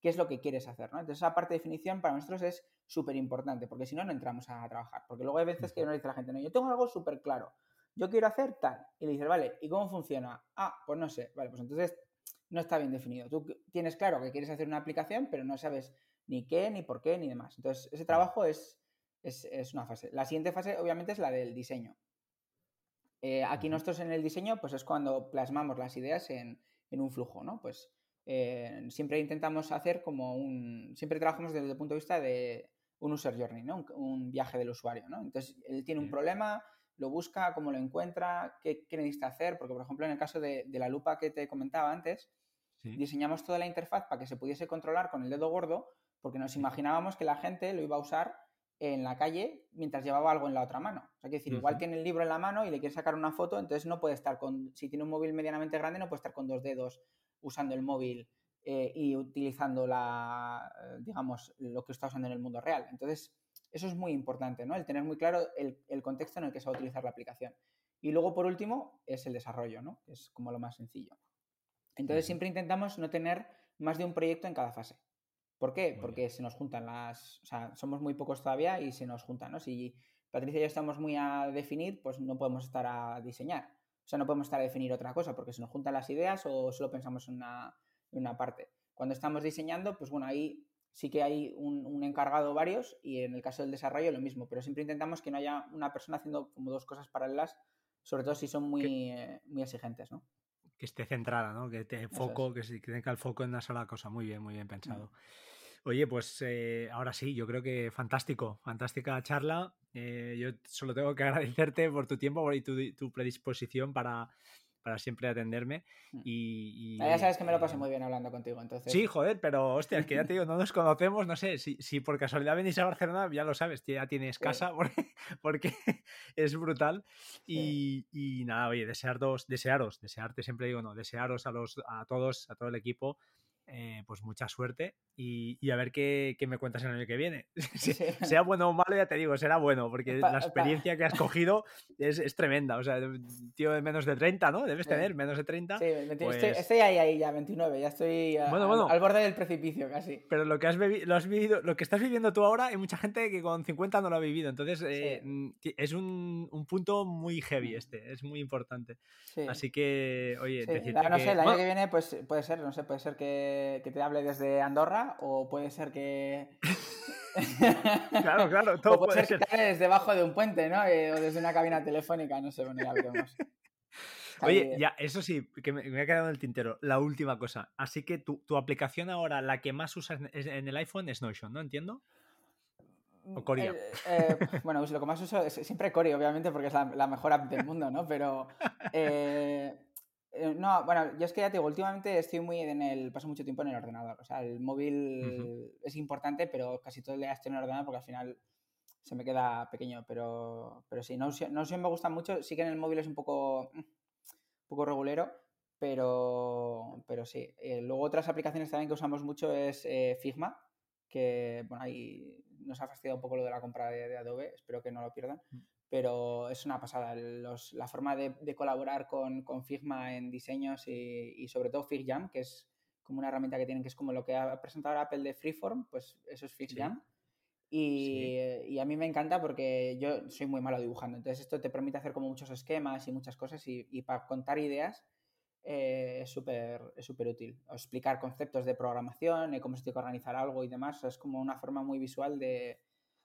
qué es lo que quieres hacer, ¿no? Entonces esa parte de definición para nosotros es súper importante, porque si no, no entramos a trabajar. Porque luego hay veces que nos dice la gente, no, yo tengo algo súper claro, yo quiero hacer tal, y le dices, vale, ¿y cómo funciona? Ah, pues no sé, vale, pues entonces no está bien definido. Tú tienes claro que quieres hacer una aplicación, pero no sabes ni qué, ni por qué, ni demás. Entonces ese trabajo es, es, es una fase. La siguiente fase, obviamente, es la del diseño. Eh, aquí nosotros en el diseño, pues es cuando plasmamos las ideas en, en un flujo, ¿no? Pues eh, siempre intentamos hacer como un. Siempre trabajamos desde el punto de vista de un user journey, ¿no? Un, un viaje del usuario, ¿no? Entonces, él tiene un problema, lo busca, cómo lo encuentra, qué, qué necesita hacer, porque, por ejemplo, en el caso de, de la lupa que te comentaba antes, Sí. diseñamos toda la interfaz para que se pudiese controlar con el dedo gordo, porque nos imaginábamos que la gente lo iba a usar en la calle mientras llevaba algo en la otra mano. O sea, que decir, igual Ujú. tiene el libro en la mano y le quiere sacar una foto, entonces no puede estar con, si tiene un móvil medianamente grande, no puede estar con dos dedos usando el móvil eh, y utilizando la, eh, digamos, lo que está usando en el mundo real. Entonces, eso es muy importante, ¿no? El tener muy claro el, el contexto en el que se va a utilizar la aplicación. Y luego, por último, es el desarrollo, ¿no? Que es como lo más sencillo. Entonces siempre intentamos no tener más de un proyecto en cada fase. ¿Por qué? Muy Porque se nos juntan las... O sea, somos muy pocos todavía y se nos juntan, ¿no? Si Patricia y yo estamos muy a definir, pues no podemos estar a diseñar. O sea, no podemos estar a definir otra cosa porque se nos juntan las ideas o solo pensamos en una, una parte. Cuando estamos diseñando, pues bueno, ahí sí que hay un, encargado varios y en el caso del desarrollo lo mismo, pero siempre intentamos que no haya una persona haciendo como dos cosas paralelas, sobre todo si son muy, eh, muy exigentes, ¿no? Que esté centrada, ¿no? Que tenga foco, que, tenga el foco en una sola cosa. Muy bien, muy bien pensado. Mm. Oye, pues eh, ahora sí, yo creo que fantástico, fantástica charla. Eh, yo solo tengo que agradecerte por tu tiempo y tu predisposición para, para siempre atenderme. Mm. Y, ah, ya sabes que me lo pasé muy bien hablando contigo, entonces. Sí, joder, pero hostia, es que ya te digo, no nos conocemos, no sé, si, si por casualidad venís a Barcelona, ya lo sabes, ya tienes casa porque, es brutal. Y, y, nada, oye, desearos, desearos, desearte, siempre digo, no, desearos a, los, a todos, a todo el equipo, eh, pues mucha suerte y, a ver qué, me cuentas el año que viene. Sea bueno o malo, ya te digo, será bueno, porque la experiencia que has cogido es, tremenda. O sea, tío de menos de 30, ¿no? Debes tener menos de 30. Sí, pues estoy, ahí, ahí ya, 29, ya estoy al, borde del precipicio casi. Pero lo que has, lo has vivido, lo que estás viviendo tú ahora, hay mucha gente que con 50 no lo ha vivido. Entonces, eh, mm, es un, punto muy heavy mm. este, es muy importante. Así que, oye, no sé, el año que viene, pues puede ser, no sé, puede ser que que, te hable desde Andorra o puede ser que... claro, claro, todo o puede, ser, que desde debajo de un puente, ¿no? Eh, o desde una cabina telefónica, no sé, bueno, ya veremos. Oye, ya, eso sí, que me, ha quedado en el tintero. La última cosa. Así que tu, tu aplicación ahora, la que más usas en el iPhone es Notion, ¿no? Entiendo. ¿O mm, Coria? Eh, eh, bueno, pues lo que más uso es siempre Coria, obviamente, porque es la, mejor app del mundo, ¿no? Pero eh, no, bueno, yo es que ya te digo, últimamente estoy muy en el. paso mucho tiempo en el ordenador. O sea, el móvil es importante, pero casi todo el día estoy en el ordenador porque al final se me queda pequeño. Pero, pero sí, no, no me gusta mucho. Sí que en el móvil es un poco. un poco regulero, pero, pero sí. Eh, luego otras aplicaciones también que usamos mucho es eh, Figma, que bueno, ahí nos ha fastidiado un poco lo de la compra de, Adobe, espero que no lo pierdan. Mm pero es una pasada. la forma de, colaborar con, Figma en diseños y, sobre todo FigJam, que es como una herramienta que tienen, que es como lo que ha presentado Apple de Freeform, pues eso es FigJam. Y, a mí me encanta porque yo soy muy malo dibujando, entonces esto te permite hacer como muchos esquemas y muchas cosas y, para contar ideas eh, es súper es súper útil. O explicar conceptos de programación, cómo se tiene que organizar algo y demás, es como una forma muy visual de,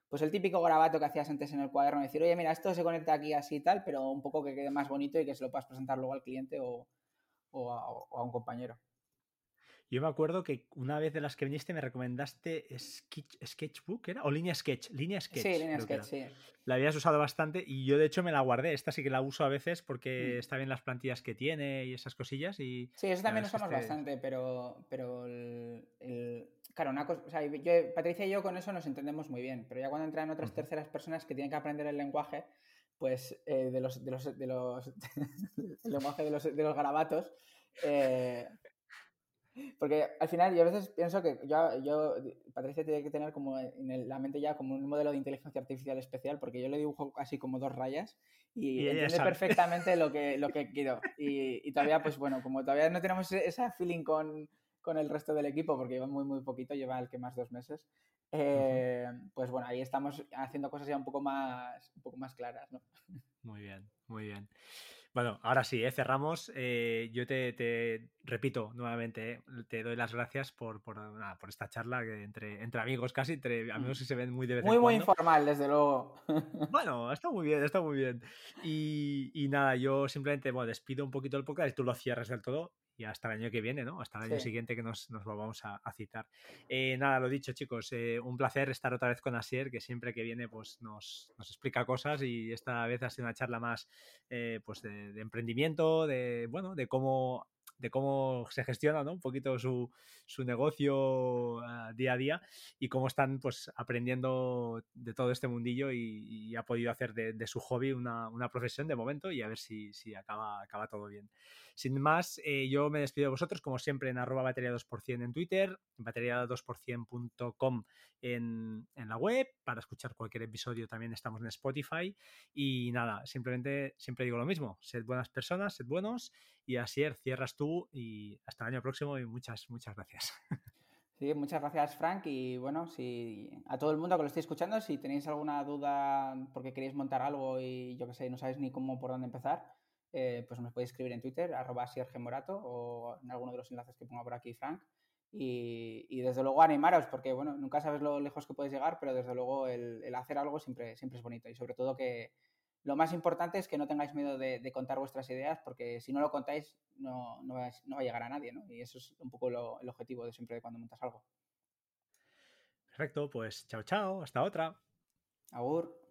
pues el típico grabato que hacías antes en el cuaderno, decir, oye, mira, esto se conecta aquí así y tal, pero un poco que quede más bonito y que se lo puedas presentar luego al cliente o, a, un compañero. Yo me acuerdo que una vez de las que viniste me recomendaste Sketchbook, ¿era? O Línea Sketch. Línea Sketch. Sí, Línea Sketch, sí. La habías usado bastante y yo de hecho me la guardé. Esta sí que la uso a veces porque mm. está bien las plantillas que tiene y esas cosillas. Y sí, eso también usamos este bastante, pero, pero el, claro, una cosa, o sea, Patricia y yo con eso nos entendemos muy bien, pero ya cuando entran otras terceras personas que tienen que aprender el lenguaje, pues eh, de los, de los, de los el lenguaje de los, de los garabatos, eh, porque al final yo a veces pienso que yo, yo, Patricia tiene que tener como en la mente ya como un modelo de inteligencia artificial especial, porque yo le dibujo casi como dos rayas y, entiende perfectamente lo que, lo que quiero. Y, y, todavía, pues bueno, como todavía no tenemos esa feeling con, con el resto del equipo, porque lleva muy, muy poquito, lleva el que más dos meses, eh, pues bueno, ahí estamos haciendo cosas ya un poco más, un poco más claras, ¿no? Muy bien, muy bien. Bueno, ahora sí, ¿eh? cerramos. Eh, yo te, repito nuevamente, te doy las gracias por, por, por esta charla que entre, entre amigos casi, entre amigos que se ven muy de vez muy, en cuando. Muy informal, desde luego. Bueno, está muy bien, está muy bien. Y, y, nada, yo simplemente bueno, despido un poquito el podcast y tú lo cierres del todo y hasta el año que viene, ¿no? Hasta el año siguiente que nos, nos volvamos a, citar. Eh, nada, lo dicho, chicos, eh, un placer estar otra vez con Asier, que siempre que viene pues nos, nos explica cosas y esta vez ha sido una charla más eh, pues de, de, emprendimiento, de, bueno, de cómo de cómo se gestiona ¿no? un poquito su, su negocio uh, día a día y cómo están pues aprendiendo de todo este mundillo y, y ha podido hacer de, de su hobby una, una, profesión de momento y a ver si, si acaba, acaba todo bien. Sin más, eh, yo me despido de vosotros, como siempre, en arroba batería 2% en Twitter, batería2%.com en, en la web, para escuchar cualquier episodio también estamos en Spotify y nada, simplemente siempre digo lo mismo, sed buenas personas, sed buenos y así cierras tú y hasta el año próximo y muchas, muchas gracias. Sí, muchas gracias Frank y bueno, si a todo el mundo que lo esté escuchando, si tenéis alguna duda porque queréis montar algo y yo que sé, no sabéis ni cómo por dónde empezar, eh, pues me podéis escribir en Twitter, arroba Morato o en alguno de los enlaces que ponga por aquí Frank. Y, desde luego animaros, porque bueno, nunca sabes lo lejos que puedes llegar, pero desde luego el, hacer algo siempre, siempre es bonito. Y sobre todo que lo más importante es que no tengáis miedo de, contar vuestras ideas, porque si no lo contáis no, no, va, a llegar a nadie, ¿no? Y eso es un poco el objetivo de siempre cuando montas algo. Perfecto, pues chao, chao, hasta otra. Agur.